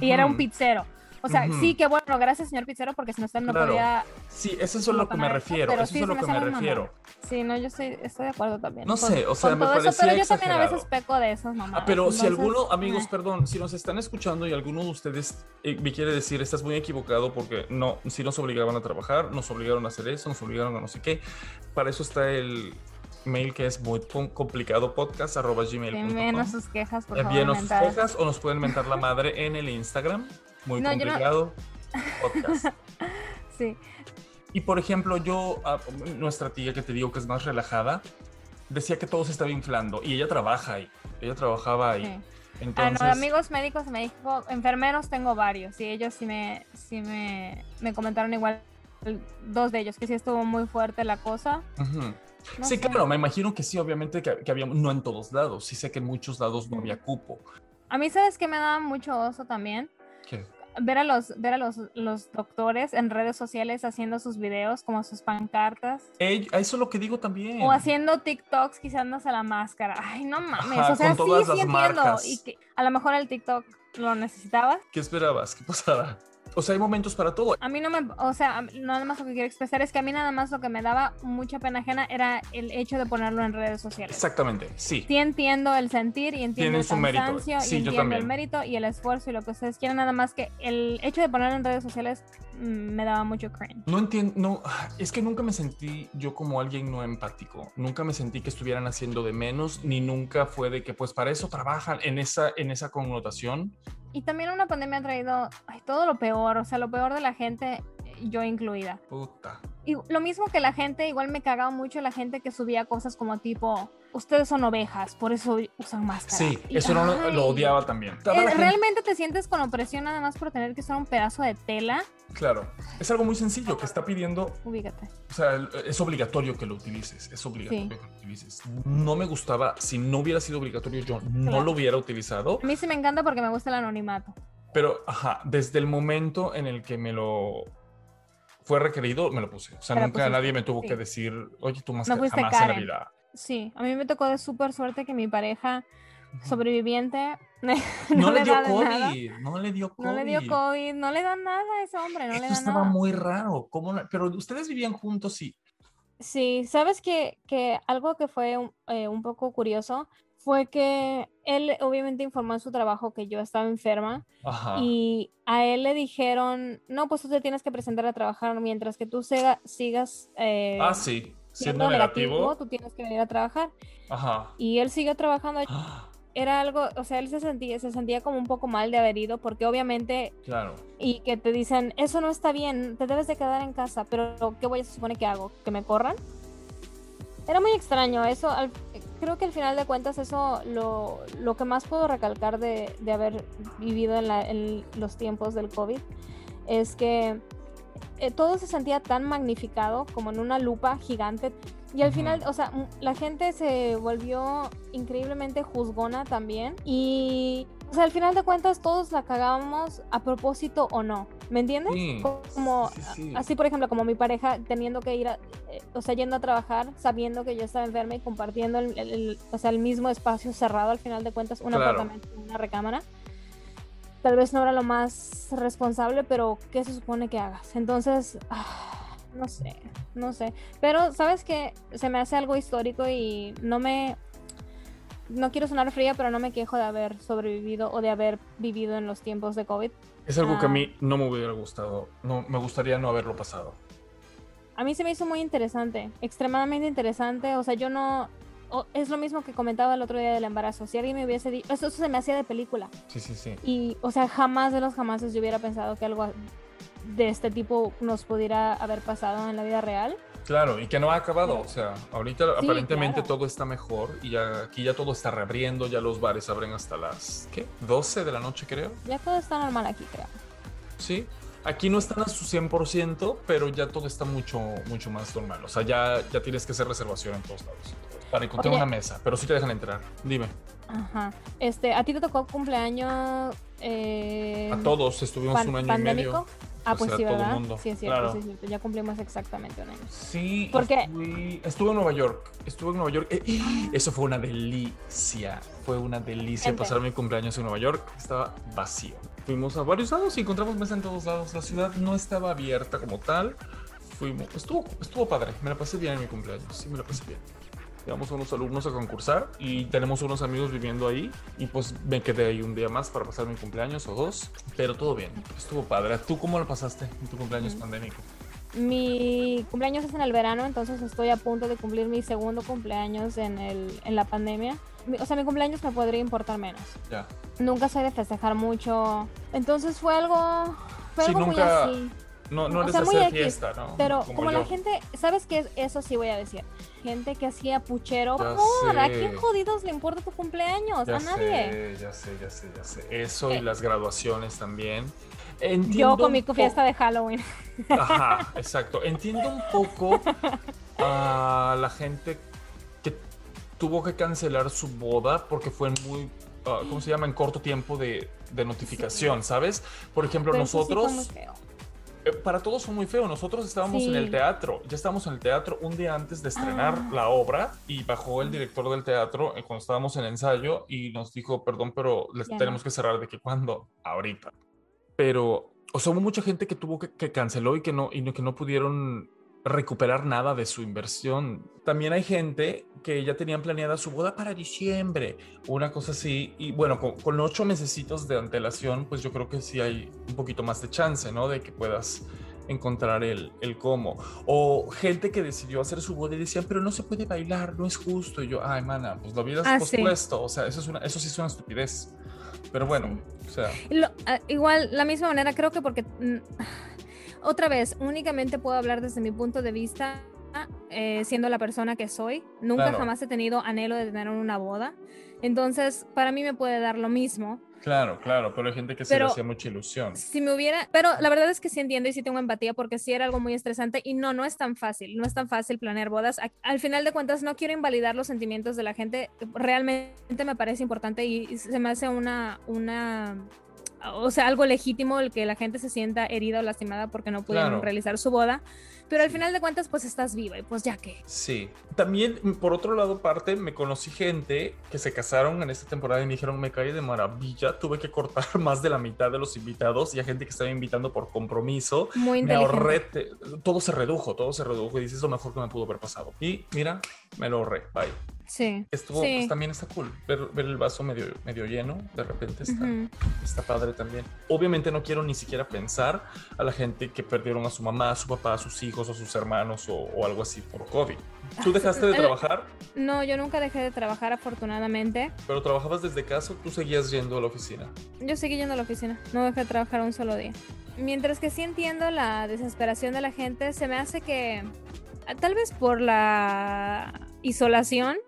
Y era un pizzero. O sea, sí, que bueno, gracias señor pizzero, porque si no usted no Claro. podía... Sí, eso es a lo que me refiero. Eso sí es a lo que me refiero. Sí, no, yo estoy, estoy de acuerdo también. No sé, o sea, me eso, pero yo también a veces peco de esas mamadas. Ah, pero si alguno, amigos, eh. perdón, si nos están escuchando y alguno de ustedes eh, me quiere decir, estás muy equivocado porque no, si nos obligaban a trabajar, nos obligaron a hacer eso, nos obligaron a no sé qué. Para eso está el mail que es muy com- complicado podcast arroba Envíenos gmail.com. sus quejas, por favor. Envíenos sus quejas o nos pueden mentar la madre en el Instagram. Muy No, yo no- complicado podcast. Sí. Y por ejemplo, yo, ah, nuestra tía que te digo que es más relajada, decía que todo se estaba inflando y ella trabaja ahí. Ella trabajaba ahí. sí. Entonces, Ah, no, amigos médicos me dijo, enfermeros tengo varios y ellos sí me, sí me, me comentaron igual, dos de ellos, que sí estuvo muy fuerte la cosa. No sí, sé. claro, me imagino que sí, obviamente que, que había, no en todos lados, sí sé que en muchos lados no había cupo. A mí, ¿sabes qué me da mucho oso también? Ver a los, ver a los, los doctores en redes sociales haciendo sus videos, como sus pancartas, Ey, eso es lo que digo también. o haciendo TikToks quitándose la máscara. Ay, no mames, Ajá, o sea, con sí, todas sí las entiendo. marcas. Y que a lo mejor el TikTok lo necesitabas. ¿Qué esperabas? ¿Qué pasara? O sea, hay momentos para todo. A mí no me, o sea, nada más lo que quiero expresar es que a mí nada más lo que me daba mucha pena ajena era el hecho de ponerlo en redes sociales. Exactamente, sí. Sí entiendo el sentir y entiendo Tiene el su mérito. cansancio Sí, y entiendo el mérito y el esfuerzo y lo que ustedes quieran, nada más que el hecho de ponerlo en redes sociales me daba mucho cringe. No entiendo, no, es que nunca me sentí yo como alguien no empático. Nunca me sentí que estuvieran haciendo de menos, ni nunca fue de que pues para eso trabajan en esa, en esa connotación. Y también una pandemia ha traído ay, todo lo peor, o sea, lo peor de la gente, yo incluida. Puta. Y lo mismo que la gente, igual me cagaba mucho la gente que subía cosas como tipo, ustedes son ovejas, por eso usan máscara. Sí, Y, eso no lo, odiaba también. Eh, ¿Realmente te sientes con opresión nada más por tener que usar un pedazo de tela? Claro, es algo muy sencillo que está pidiendo, Ubícate. o sea, es obligatorio que lo utilices, es obligatorio Sí. que lo utilices. No me gustaba, si no hubiera sido obligatorio yo no Claro. lo hubiera utilizado, A mí sí me encanta porque me gusta el anonimato. pero ajá, desde el momento en el que me lo fue requerido, me lo puse. O sea, nunca pusiste, nadie me tuvo sí. que decir, oye, tu máscara jamás en la vida. Sí, a mí me tocó de súper suerte que mi pareja sobreviviente no, No, le dio. COVID, no le dio COVID. No le dio COVID, no le da nada a ese hombre, no le Esto da estaba nada. muy raro. ¿cómo no? Pero ustedes vivían juntos y Sí, sabes que, que algo que fue un, eh, un poco curioso fue que él obviamente informó en su trabajo que yo estaba enferma Ajá. y a él le dijeron, no, pues tú te tienes que presentar a trabajar mientras que tú siga- sigas eh, ah, sí. Siendo siendo negativo. negativo, tú tienes que venir a trabajar. Ajá. Y él sigue trabajando. Era algo, o sea, él se sentía, se sentía como un poco mal de haber ido porque obviamente Claro. y que te dicen, eso no está bien, te debes de quedar en casa, pero ¿qué voy a se supone que hago? ¿Que me corran? Era muy extraño, eso, al- creo que al final de cuentas eso lo, lo que más puedo recalcar de, de haber vivido en, la- en los tiempos del COVID es que eh, todo se sentía tan magnificado como en una lupa gigante y al final, o sea, m- la gente se volvió increíblemente juzgona también y, o sea, al final de cuentas todos la cagábamos a propósito o no, ¿me entiendes? Sí, Como, sí, sí, sí. así por ejemplo, como mi pareja teniendo que ir, a, eh, o sea, yendo a trabajar, sabiendo que yo estaba enferma y compartiendo el, el- el- o sea, el mismo espacio cerrado al final de cuentas, un Claro. apartamento, una recámara. Tal vez no era lo más responsable, pero ¿qué se supone que hagas? Entonces, ah, no sé, no sé. Pero, ¿sabes qué? Se me hace algo histórico y no me... No quiero sonar fría, pero no me quejo de haber sobrevivido o de haber vivido en los tiempos de COVID. Es algo que a Ah. mí no me hubiera gustado. No, me gustaría no haberlo pasado. A mí se me hizo muy interesante, extremadamente interesante. O sea, yo no. O- es lo mismo que comentaba el otro día del embarazo. Si alguien me hubiese dicho. Eso, eso se me hacía de película. Sí, sí, sí. Y, o sea, jamás de los jamases yo hubiera pensado que algo de este tipo nos pudiera haber pasado en la vida real. Claro, y que no ha acabado. O sea, ahorita Sí, aparentemente claro. todo está mejor y ya, aquí ya todo está reabriendo. Ya los bares abren hasta las, ¿qué? 12 de la noche, creo. Ya todo está normal aquí, creo. Sí. Aquí no están a su 100%, pero ya todo está mucho, mucho más normal. O sea, ya, ya tienes que hacer reservación en todos lados para encontrar Oye. una mesa, pero sí te dejan entrar. Dime. Ajá. Este, ¿a ti te tocó cumpleaños? eh, A todos estuvimos pan- un año y medio. Ah, O pues sea, sí, ¿verdad? mundo. Sí, es cierto, Claro. sí, es cierto. Ya cumplimos exactamente un año. Sí, ¿Por qué? fui- estuve en Nueva York. Estuve en Nueva York. Eh, eso fue una delicia. Fue una delicia pasar mi cumpleaños en Nueva York. Estaba vacío. Fuimos a varios lados y encontramos mesa en todos lados. La ciudad no estaba abierta como tal. Fuimos, estuvo, estuvo padre. Me la pasé bien en mi cumpleaños. Sí, me la pasé bien. Llevamos unos alumnos a concursar y tenemos unos amigos viviendo ahí. Y pues me quedé ahí un día más para pasar mi cumpleaños o dos. Pero todo bien. Estuvo padre. ¿Tú cómo lo pasaste en tu cumpleaños Mm. pandémico? Mi cumpleaños es en el verano, entonces estoy a punto de cumplir mi segundo cumpleaños en, el, en la pandemia. Mi- O sea, mi cumpleaños me podría importar menos. Ya. Nunca soy de festejar mucho. Entonces fue algo, fue Sí, algo nunca- muy así. No, no O eres sea, muy fiesta, ¿no? Pero como, la gente, ¿sabes qué? Eso sí voy a decir. Gente que hacía puchero. Ya Por favor, ¿a sé. quién jodidos le importa tu cumpleaños? Ya a nadie. sé, ya sé, ya sé, ya sé. Eso y Eh. las graduaciones también. Yo con mi fiesta de Halloween. Ajá, exacto. Entiendo un poco a la gente que tuvo que cancelar su boda porque fue en muy, ah, ¿cómo se llama? En corto tiempo de, de notificación, ¿sabes? Por ejemplo, Pero sí Para todos fue muy feo. Nosotros estábamos en Sí. el teatro. Ya estábamos en el teatro un día antes de estrenar Ah. la obra y bajó el director del teatro eh, cuando estábamos en ensayo y nos dijo, perdón, pero les Ya tenemos que cerrar de que cuando ahorita. Pero o sea, hubo mucha gente que tuvo que, que canceló y que no, y no- que no pudieron recuperar nada de su inversión. También hay gente que ya tenían planeada su boda para diciembre, una cosa así. Y bueno, con, con ocho mesecitos de antelación, pues yo creo que sí hay un poquito más de chance, ¿no? De que puedas encontrar el, el cómo. O gente que decidió hacer su boda y decían, pero no se puede bailar, no es justo. Y yo, ay, mana, pues lo hubieras Ah, sí. pospuesto. O sea, eso, es una, eso sí es una estupidez. Pero bueno, o sea, lo- ah, igual, la misma manera, creo que porque, mm, otra vez, únicamente puedo hablar desde mi punto de vista, eh, siendo la persona que soy. Nunca Claro. jamás he tenido anhelo de tener una boda. Entonces, para mí me puede dar lo mismo. claro, claro, pero hay gente que sí le Pero- hacía mucha ilusión. Si me hubiera, pero la verdad es que sí entiendo y sí tengo empatía porque sí era algo muy estresante y no, no es tan fácil, no es tan fácil planear bodas. Al final de cuentas no quiero invalidar los sentimientos de la gente, realmente me parece importante y se me hace una, una, o sea, algo legítimo el que la gente se sienta herida o lastimada porque no pudieron Claro. realizar su boda, pero al final de cuentas pues estás viva y pues ya que. Sí. También, mm, por otro lado, parte, me conocí gente que se casaron en esta temporada y me dijeron, me caí de maravilla, tuve que cortar más de la mitad de los invitados y a gente que estaba invitando por compromiso. Muy Me ahorré, todo se redujo, todo se redujo y dices, es lo mejor que me pudo haber pasado. Y mira, me lo ahorré, bye. Sí. Estuvo, sí. pues también está cool, ver, ver el vaso medio, medio lleno, de repente está, Ujú. está padre también. Obviamente no quiero ni siquiera pensar a la gente que perdieron a su mamá, a su papá, a sus hijos, a sus hermanos o, o algo así por COVID. ¿Tú dejaste de Eh, trabajar, No, yo nunca dejé de trabajar afortunadamente. pero trabajabas desde casa o tú seguías yendo a la oficina? Yo seguí yendo a la oficina, no dejé de trabajar un solo día. Mientras que sí entiendo la desesperación de la gente, se me hace que, ah, tal vez por la isolación,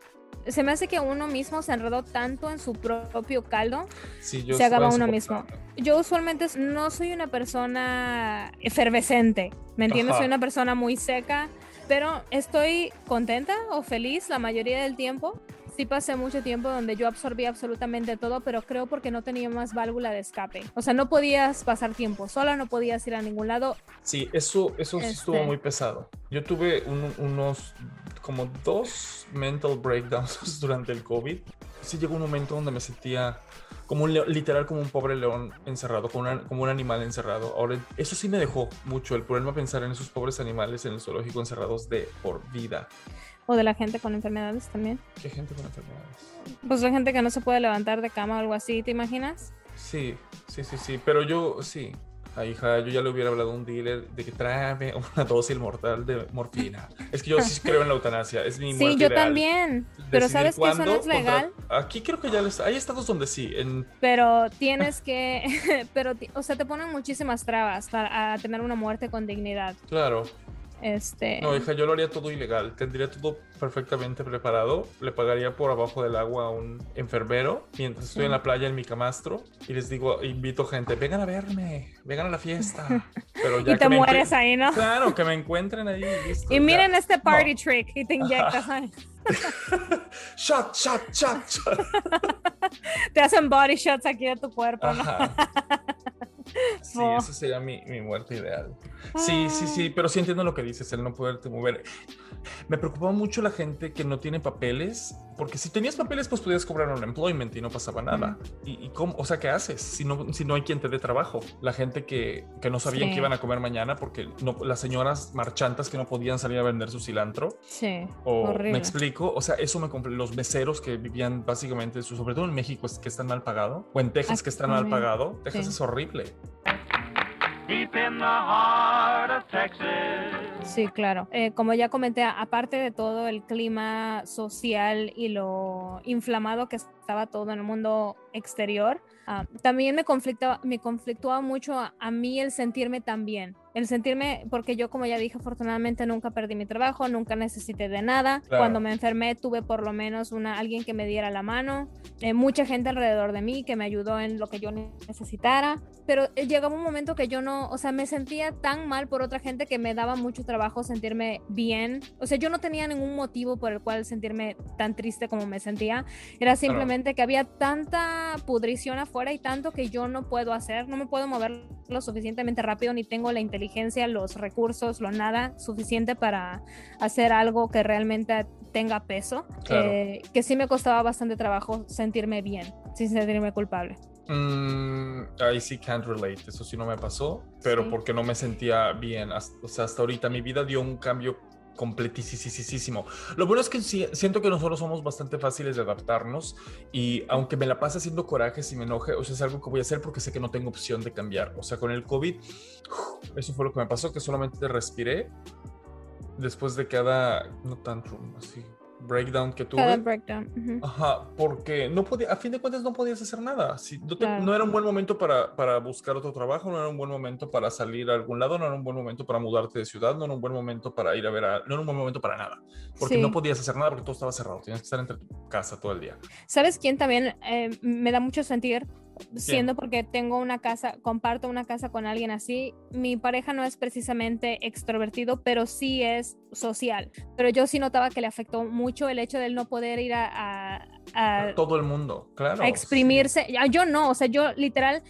se me hace que uno mismo se enredó tanto en su propio caldo, Sí, yo se acaba uno mismo. Yo usualmente no soy una persona efervescente, ¿me entiendes? Ajá. Soy una persona muy seca, pero estoy contenta o feliz la mayoría del tiempo. Sí pasé mucho tiempo donde yo absorbí absolutamente todo, pero creo porque no tenía más válvula de escape. O sea, no podías pasar tiempo sola, no podías ir a ningún lado. Sí, eso, eso sí estuvo Este. muy pesado. Yo tuve un- unos como dos mental breakdowns durante el COVID. Sí llegó un momento donde me sentía como un leo- literal como un pobre león encerrado, como, una- como un animal encerrado. Ahora, eso sí me dejó mucho el ponerme a pensar en esos pobres animales en el zoológico encerrados de por vida. O de la gente con enfermedades también. Qué gente con enfermedades. Pues la gente que no se puede levantar de cama o algo así, ¿te imaginas? Sí, sí, sí, sí. Pero yo, sí. A hija, yo ya le hubiera hablado a un dealer de que tráeme una dosis mortal de morfina. Es que yo sí creo en la eutanasia. Es mi Sí, muerte yo ideal. también. Pero Decidir sabes que eso no es legal. contra- Aquí creo que ya les... hay estados donde sí. En... Pero tienes que, pero, o sea, te ponen muchísimas trabas para a tener una muerte con dignidad. Claro. Este, No, hija, yo lo haría todo ilegal. Tendría todo perfectamente preparado. Le pagaría por abajo del agua a un enfermero mientras estoy en la playa en mi camastro y les digo, invito gente, vengan a verme, vengan a la fiesta. Pero ya y te que mueres ahí, ¿no? Claro, que me encuentren ahí. listo, Y ya. miren este party No. trick y te inyectas, ahí. Shot, shot, shot, shot. te hacen body shots aquí de tu cuerpo, ¿no? Sí, Oh. esa sería mi, mi muerte ideal. Sí, sí, sí, pero sí entiendo lo que dices, el no poderte mover. Me preocupaba mucho la gente que no tiene papeles, porque si tenías papeles, pues podías cobrar un employment y no pasaba nada. ¿Y, y cómo? O sea, ¿qué haces si no, si no hay quien te dé trabajo? La gente que, que no sabían Sí. que iban a comer mañana porque no, las señoras marchantas que no podían salir a vender su cilantro. Sí, O, horrible. ¿Me explico? O sea, eso me compré. Los meseros que vivían básicamente, sobre todo en México, es que están mal pagado, o en Texas, Aquí que están mal pagado. Texas Sí. es horrible. Deep in the heart of Texas. Sí, claro. Eh, como ya comenté, aparte de todo el clima social y lo inflamado que estaba todo en el mundo exterior, ah, también me conflictaba, me conflictuaba mucho a, a mí el sentirme tan bien. El sentirme, porque yo como ya dije, afortunadamente nunca perdí mi trabajo, nunca necesité de nada. Claro. Cuando me enfermé tuve por lo menos una, alguien que me diera la mano, eh, mucha gente alrededor de mí que me ayudó en lo que yo necesitara. Pero eh, llegaba un momento que yo no, o sea, me sentía tan mal por otra gente que me daba mucho trabajo sentirme bien. O sea, yo no tenía ningún motivo por el cual sentirme tan triste como me sentía. Era simplemente que había tanta pudrición afuera y tanto que yo no puedo hacer, no me puedo mover lo suficientemente rápido, ni tengo la inteligencia, los recursos, lo nada suficiente para hacer algo que realmente tenga peso. Claro. eh, que sí me costaba bastante trabajo sentirme bien, sin sentirme culpable. Mm, ahí sí can't relate, eso sí no me pasó, pero Sí. porque no me sentía bien. O sea, hasta ahorita mi vida dio un cambio completísimo. Lo bueno es que siento que nosotros somos bastante fáciles de adaptarnos y aunque me la pase haciendo corajes y me enoje, o sea, es algo que voy a hacer porque sé que no tengo opción de cambiar. O sea, con el COVID, eso fue lo que me pasó, que solamente respiré después de cada, no tantrum, así, breakdown que tuve. Cada breakdown. ujú. Ajá, porque no podía, a fin de cuentas no podías hacer nada. Si no, te- Claro. no era un buen momento para, para buscar otro trabajo, no era un buen momento para salir a algún lado, no era un buen momento para mudarte de ciudad, no era un buen momento para ir a ver a, no era un buen momento para nada. Porque Sí. no podías hacer nada porque todo estaba cerrado, tenías que estar entre tu casa todo el día. ¿Sabes quién también eh, me da mucho sentir? Siendo porque tengo una casa, comparto una casa con alguien así, mi pareja no es precisamente extrovertido, pero sí es social. Pero yo sí notaba que le afectó mucho el hecho de él no poder ir a, a- a- todo el mundo, claro. a exprimirse. Ya, Yo no, o sea, yo literal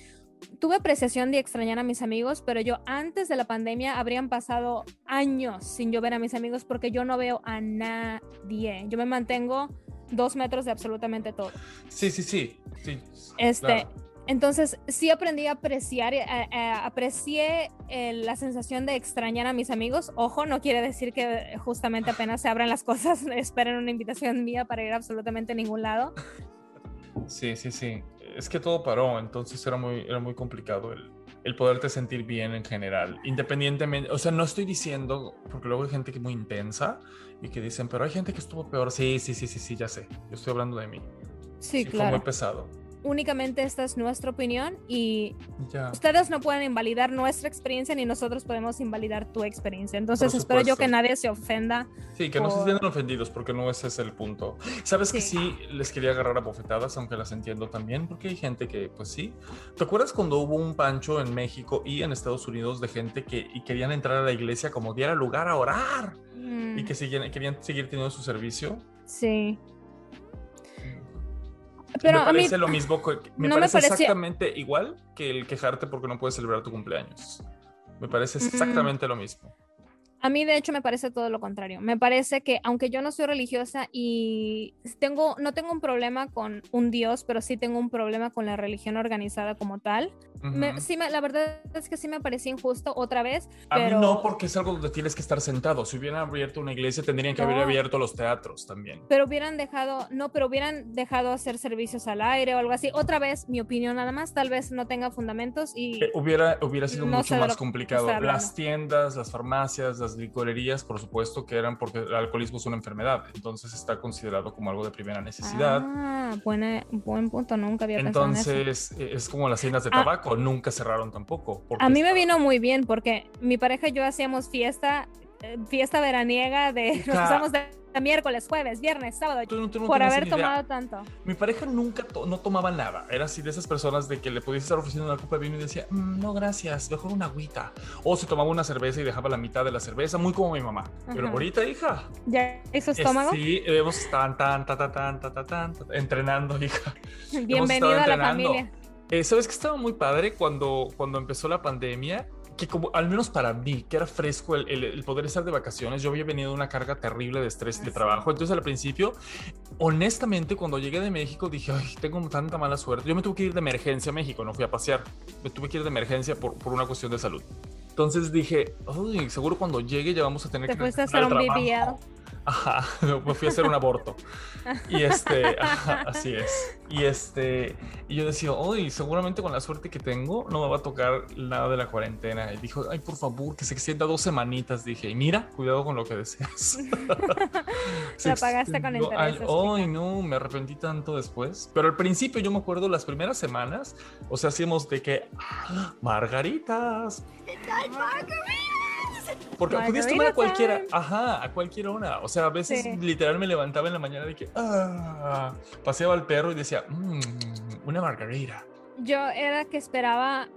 tuve apreciación de extrañar a mis amigos, pero yo antes de la pandemia habrían pasado años sin yo ver a mis amigos porque yo no veo a nadie. Yo me mantengo dos metros de absolutamente todo. Sí, sí, sí. sí Este, claro. entonces sí aprendí a apreciar, eh, eh, aprecié eh, la sensación de extrañar a mis amigos. Ojo, no quiere decir que justamente apenas se abran las cosas, esperen una invitación mía para ir a absolutamente ningún lado. Sí, sí, sí. Es que todo paró, entonces era muy, era muy complicado el, el poderte sentir bien en general, independientemente, o sea, no estoy diciendo, porque luego hay gente que es muy intensa y que dicen, pero hay gente que estuvo peor. Sí, sí, sí, sí, sí, ya sé. Yo estoy hablando de mí. Sí, Fue muy claro. pesado. Únicamente esta es nuestra opinión y Ya. ustedes no pueden invalidar nuestra experiencia ni nosotros podemos invalidar tu experiencia. Entonces espero yo que nadie se ofenda. Sí, que no se sientan ofendidos porque no ese es el punto. Sabes que Sí. les quería agarrar a bofetadas, aunque las entiendo también, porque hay gente que, pues sí. ¿Te acuerdas cuando hubo un pancho en México y en Estados Unidos de gente que y querían entrar a la iglesia como diera lugar a orar Mm, y que seguían- querían seguir teniendo su servicio? Sí. Pero me a mí parece lo mismo, que- me no me parece exactamente igual que el quejarte porque no puedes celebrar tu cumpleaños. Me parece Mm. exactamente lo mismo. A mí, de hecho, me parece todo lo contrario. Me parece que, aunque yo no soy religiosa y tengo, no tengo un problema con un Dios, pero sí tengo un problema con la religión organizada como tal. me- Ujú. sí me- la verdad es que sí me parecía injusto otra vez, A pero mí no, porque es algo donde tienes que estar sentado. Si hubieran abierto una iglesia, tendrían que haber No. abierto los teatros también. pero hubieran dejado, no, pero hubieran dejado hacer servicios al aire o algo así. Otra vez, mi opinión nada más, tal vez no tenga fundamentos y Eh, hubiera, hubiera sido No mucho más lo complicado. Las tiendas, las farmacias, las licorerías, por supuesto que eran porque el alcoholismo es una enfermedad, entonces está considerado como algo de primera necesidad. Ah, buena, buen punto, nunca había pensado en eso. entonces eh, es como las tiendas de Ah. tabaco, nunca cerraron tampoco. A mí me vino muy bien porque mi pareja y yo hacíamos fiesta, eh, fiesta veraniega nos de Este miércoles, jueves, viernes, sábado, tú, tú no por haber tomado tanto. Mi pareja nunca no tomaba nada. Era así de esas personas de que le pudiese estar ofreciendo una copa de vino y decía, mm, no, gracias, mejor una agüita. O se tomaba una cerveza y dejaba la mitad de la cerveza, muy como mi mamá. Pero ahorita, hija. ¿Ya es estómago? Sí, hemos tan, tan, tan, tan, tan, tan, tan, entrenando, hija. Bienvenido a la familia. Eh, ¿Sabes que estaba muy padre cuando, cuando empezó la pandemia? Que como, al menos para mí, que era fresco el, el- el poder estar de vacaciones, yo había venido de una carga terrible de estrés y de trabajo. Entonces al principio, honestamente, cuando llegué de México dije, ay, tengo tanta mala suerte. Yo me tuve que ir de emergencia a México, no fui a pasear. Me tuve que ir de emergencia por, por una cuestión de salud. Entonces dije, uy, seguro cuando llegue ya vamos a tener Te que fuiste a hacer un trabajo". BBL. Ajá, me fui a hacer un aborto. Y este, ajá, así es. Y este, y yo decía, uy, seguramente con la suerte que tengo no me va a tocar nada de la cuarentena. Y dijo, ay, por favor, que se extienda dos semanitas. Dije, y mira, cuidado con lo que deseas. Se La pagaste con intereses, años. Ay, no, me arrepentí tanto después. Pero al principio yo me acuerdo las primeras semanas, o sea, hacíamos de que "Ah, margaritas. Porque podías tomar a cualquiera, time. ajá, a cualquier hora. O sea, a veces Sí. literal me levantaba en la mañana de que ah, paseaba al perro y decía, "Mm, una margarita. Yo era que esperaba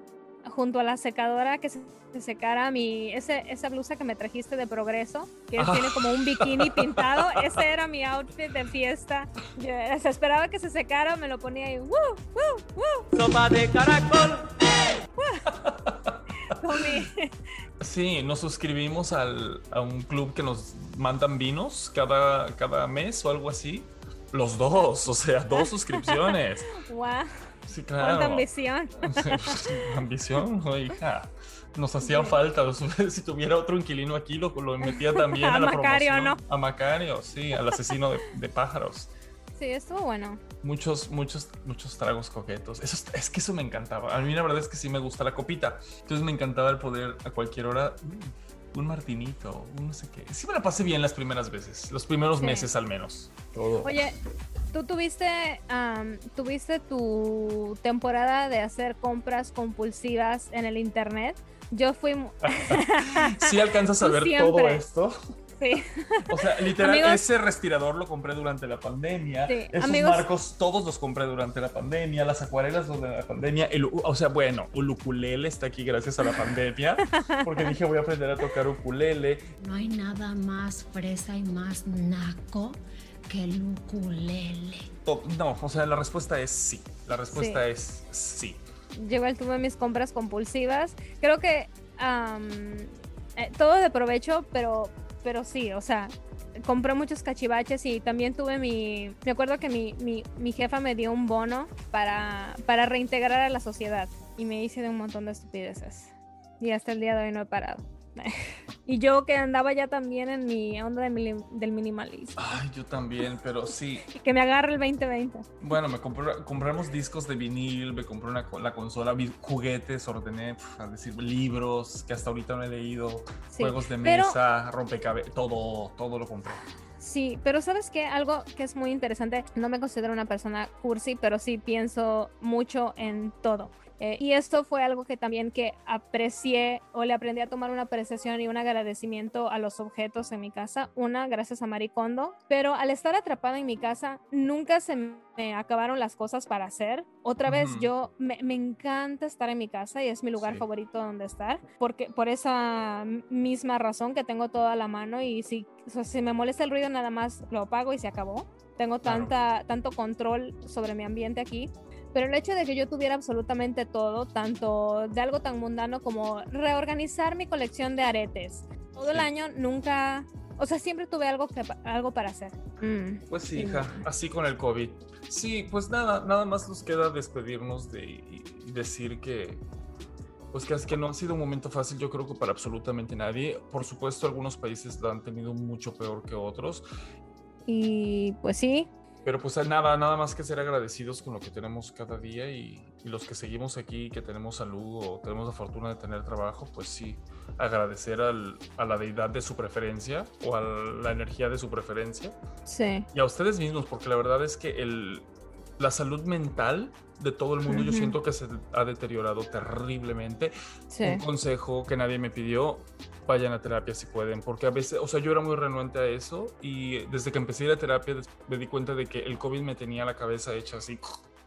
junto a la secadora que se, se secara mi ese, esa blusa que me trajiste de progreso, que Ah. tiene como un bikini pintado. Ese era mi outfit de fiesta. Yo se esperaba que se secara, me lo ponía y ¡woo! ¡woo! ¡woo! Sopa de caracol. Con mi- Sí, nos suscribimos al- a un club que nos mandan vinos cada, cada mes o algo así. Los dos, o sea, dos suscripciones. ¡Guau! Sí, ¡Cuánta claro. ambición! Ambición, no, hija. Nos hacía falta. Si tuviera otro inquilino aquí, lo, lo metía también a, A la Macario, promoción. ¿no? A Macario, sí, al asesino de, de pájaros. Sí, estuvo bueno. Muchos, muchos, muchos tragos coquetos. Eso es, que eso me encantaba. A mí la verdad es que sí me gusta la copita. Entonces me encantaba el poder a cualquier hora mm, un martinito, un no sé qué. Sí me la pasé bien las primeras veces, los primeros Sí. meses al menos. Todo. Oye, ¿tú tuviste, am, tuviste tu temporada de hacer compras compulsivas en el internet? Yo fui... Sí alcanzas a ver todo esto. Sí. O sea, literal, Amigos- ese respirador lo compré durante la pandemia. Sí, Esos amigos- marcos todos los compré durante la pandemia. Las acuarelas durante la pandemia. El, o sea, bueno, el ukulele está aquí gracias a la pandemia. Porque dije, voy a aprender a tocar ukulele. No hay nada más fresa y más naco que el ukulele. No, o sea, la respuesta es sí. La respuesta Sí. es sí. Yo igual tuve mis compras compulsivas. Creo que eh, todo de provecho, pero, pero sí, o sea, compré muchos cachivaches y también tuve mi... Me acuerdo que mi, mi, jefa me dio un bono para, para reintegrar a la sociedad y me hice de un montón de estupideces. Y hasta el día de hoy no he parado. y yo que andaba ya también en mi onda de mili- del minimalismo. Ay, yo también, pero sí. Que me agarre el 2020. Bueno, me compré, compramos discos de vinil, me compré una, la consola, vi- juguetes, ordené, pf, a decir, libros que hasta ahorita no he leído, Sí, juegos de pero- mesa, rompecabezas, todo, todo lo compré. Sí, pero ¿sabes qué? Algo que es muy interesante, no me considero una persona cursi, pero sí pienso mucho en todo. Eh, y esto fue algo que también que aprecié o le aprendí a tomar una apreciación y un agradecimiento a los objetos en mi casa. Una, gracias a Maricondo. Pero al estar atrapada en mi casa, nunca se me acabaron las cosas para hacer. Otra vez, yo me, me encanta estar en mi casa y es mi lugar Sí. favorito donde estar. Porque por esa misma razón que tengo toda a la mano y si, o sea, si me molesta el ruido nada más lo apago y se acabó. Tengo Claro. tanta, tanto control sobre mi ambiente aquí. Pero el hecho de que yo tuviera absolutamente todo, tanto de algo tan mundano como reorganizar mi colección de aretes, todo el año nunca, o sea, siempre tuve algo, que, algo para hacer. Mm. Pues sí, hija, así con el COVID. Sí, pues nada, nada más nos queda despedirnos de y y decir que pues que, es que no ha sido un momento fácil, yo creo que para absolutamente nadie. Por supuesto, algunos países lo han tenido mucho peor que otros, Y pues sí, pero pues nada, nada más que ser agradecidos con lo que tenemos cada día y, y los que seguimos aquí, que tenemos salud o tenemos la fortuna de tener trabajo, pues sí, agradecer al- a la deidad de su preferencia o a la energía de su preferencia. sí, y a ustedes mismos, porque la verdad es que el, la salud mental de todo el mundo yo Ujú. siento que se ha deteriorado terriblemente. sí. Un consejo que nadie me pidió, vayan a terapia si pueden, porque a veces, o sea, yo era muy renuente a eso y desde que empecé a ir a terapia me di cuenta de que el COVID me tenía la cabeza hecha así,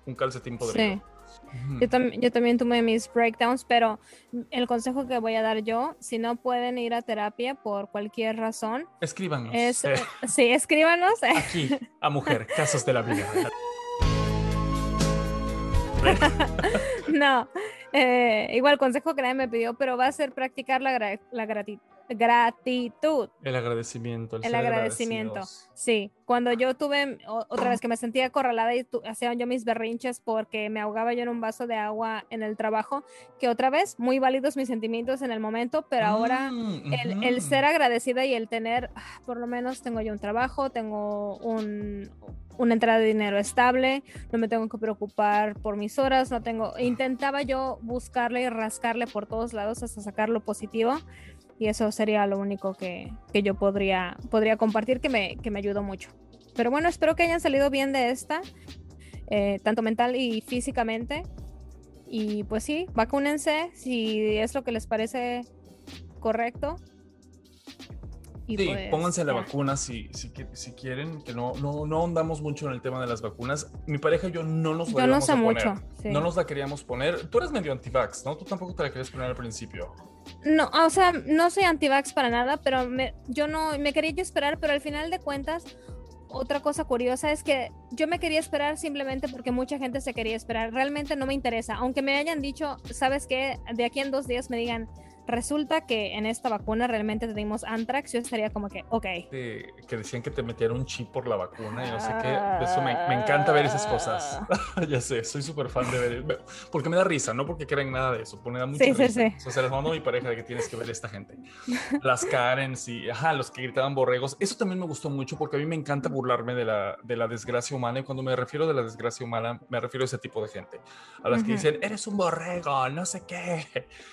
un calcetín podrido. Sí. Yo, tam- yo también tuve mis breakdowns, pero el consejo que voy a dar yo, si no pueden ir a terapia por cualquier razón, Escríbanos. es, eh, sí, escríbanos. aquí, a mujer, casos de la vida. no, eh, igual consejo que nadie me pidió, pero va a ser practicar la, gra- la grati- gratitud. El agradecimiento. El, agradecimiento. agradecidos. Sí, cuando yo tuve otra vez que me sentía acorralada y hacía yo mis berrinches porque me ahogaba yo en un vaso de agua en el trabajo, que otra vez, muy válidos mis sentimientos en el momento, pero ahora Mm, el, ser agradecida y el tener, ah, por lo menos tengo yo un trabajo, tengo un, una entrada de dinero estable, no me tengo que preocupar por mis horas, no tengo, intentaba yo buscarle y rascarle por todos lados hasta sacar lo positivo y eso sería lo único que, que yo podría, podría compartir que me, que me ayudó mucho. Pero bueno, espero que hayan salido bien de esta, eh, tanto mental y físicamente. Y pues sí, vacúnense si es lo que les parece correcto. Y Sí, pues, pónganse la ya. vacuna si, si, qui- si quieren, que no, no, no ahondamos mucho en el tema de las vacunas. Mi pareja y yo no nos la Yo no sé a poner. mucho. sí. No nos la queríamos poner. Tú eres medio antivax, ¿no? Tú tampoco te la querías poner al principio. No, o sea, no soy anti-vax para nada, pero me, yo no me quería yo esperar, pero al final de cuentas, otra cosa curiosa es que yo me quería esperar simplemente porque mucha gente se quería esperar. Realmente no me interesa, aunque me hayan dicho, sabes qué, de aquí en dos días me digan, resulta que en esta vacuna realmente tenemos anthrax, yo estaría como que, ok. de- que decían que te metían un chip por la vacuna y no sé qué. Eso me, me encanta ver esas cosas. ya sé, soy súper fan de ver. ve- Porque me da risa, no porque crean nada de eso, me da mucha Sí, sí, risa. sí. O sea, les mando a mi pareja de que tienes que ver esta gente. Las Karens y ajá, los que gritaban borregos. Eso también me gustó mucho porque a mí me encanta burlarme de la, de la desgracia humana. Y cuando me refiero de la desgracia humana, me refiero a ese tipo de gente. A las que Ujú. dicen, eres un borrego, no sé qué.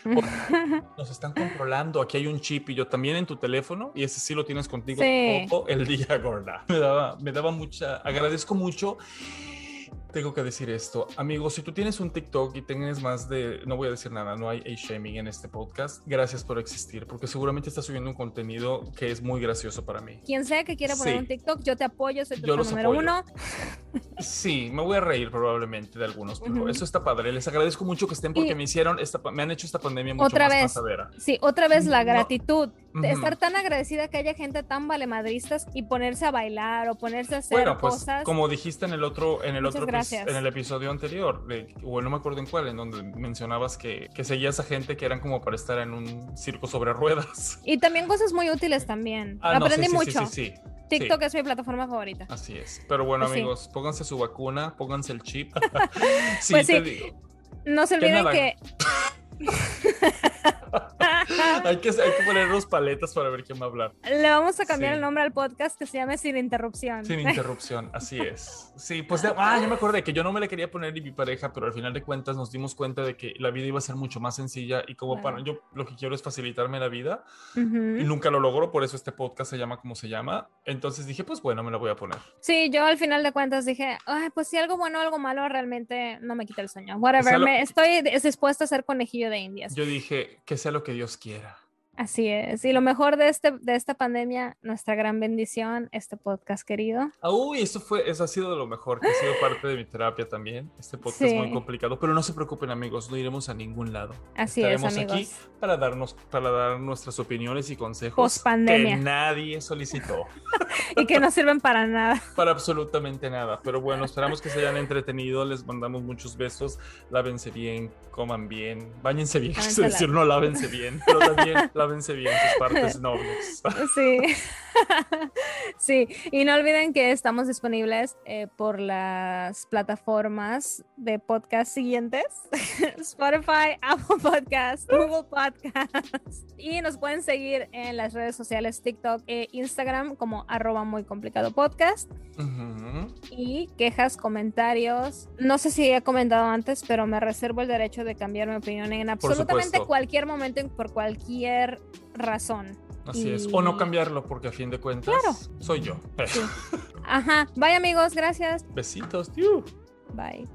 Nos están controlando. Aquí hay un chip y yo también en tu teléfono. Y ese sí lo tienes contigo Sí. todo el día, gorda. Me daba, me daba mucha. Agradezco mucho. Tengo que decir esto. Amigos, si tú tienes un TikTok y tienes más de. No voy a decir nada, no hay shaming en este podcast. Gracias por existir, porque seguramente estás subiendo un contenido que es muy gracioso para mí. Quien sea que quiera poner Sí. un TikTok, yo te apoyo, soy tu Yo los número apoyo. uno. Sí, me voy a reír probablemente de algunos, pero eso está padre. Les agradezco mucho que estén porque Y- me hicieron esta, me han hecho esta pandemia mucho Otra más vez. pasadera. Sí, otra vez la No. gratitud. Estar tan agradecida que haya gente tan valemadristas y ponerse a bailar o ponerse a hacer Bueno, pues cosas. como dijiste en el otro, en el Muchas otro, epi- gracias. en el episodio anterior, de, o no me acuerdo en cuál, en donde mencionabas que, que seguías a gente que eran como para estar en un circo sobre ruedas. Y también cosas muy útiles también. Ah, no, Aprendí sí, sí, mucho. Sí, sí, sí. TikTok es mi plataforma favorita. Así es. Pero bueno, Pues amigos, pónganse su vacuna, pónganse el chip. sí, Pues sí. digo. No se olviden que. Hay que, hay que ponernos paletas para ver quién va a hablar. Le vamos a cambiar Sí. el nombre al podcast que se llame Sin Interrupción. Sin interrupción, así es. Sí, pues de- ah, ya me acordé que yo no me le quería poner ni mi pareja, pero al final de cuentas nos dimos cuenta de que la vida iba a ser mucho más sencilla y como Claro. para yo lo que quiero es facilitarme la vida Ujú. y nunca lo logro, por eso este podcast se llama como se llama. Entonces dije, pues bueno, me la voy a poner. Sí, yo al final de cuentas dije, Ay, pues si algo bueno o algo malo realmente no me quita el sueño. Whatever, sea lo- me, estoy dis- dispuesta a ser conejillo de indias. Yo dije, que sea lo que Dios quiera. Así es. Y lo mejor de, este, de esta pandemia, nuestra gran bendición, este podcast querido. Ah, uy, eso fue, eso ha sido lo mejor, que ha sido parte de mi terapia también. Este podcast es muy complicado, pero no se preocupen amigos, no iremos a ningún lado. Así Estaremos es, aquí amigos. para darnos, para dar nuestras opiniones y consejos Pospandemia. que nadie solicitó. Y que no sirven para nada. para absolutamente nada. Pero bueno, esperamos que se hayan entretenido. Les mandamos muchos besos. Lávense bien, coman bien, bañense bien. Lávense la- decir, no lávense bien, pero también lávense bien sus partes nobles. Sí. sí. Y no olviden que estamos disponibles eh, por las plataformas de podcast siguientes: Spotify, Apple Podcasts, Google Podcasts. Y nos pueden seguir en las redes sociales TikTok e Instagram como arroba muy complicado podcast. Y quejas, comentarios. No sé si he comentado antes, pero me reservo el derecho de cambiar mi opinión en absolutamente cualquier momento por cualquier razón. Así es. O no cambiarlo, porque a fin de cuentas Claro. soy yo. Ajá. Bye amigos, gracias. Besitos, tío. Bye.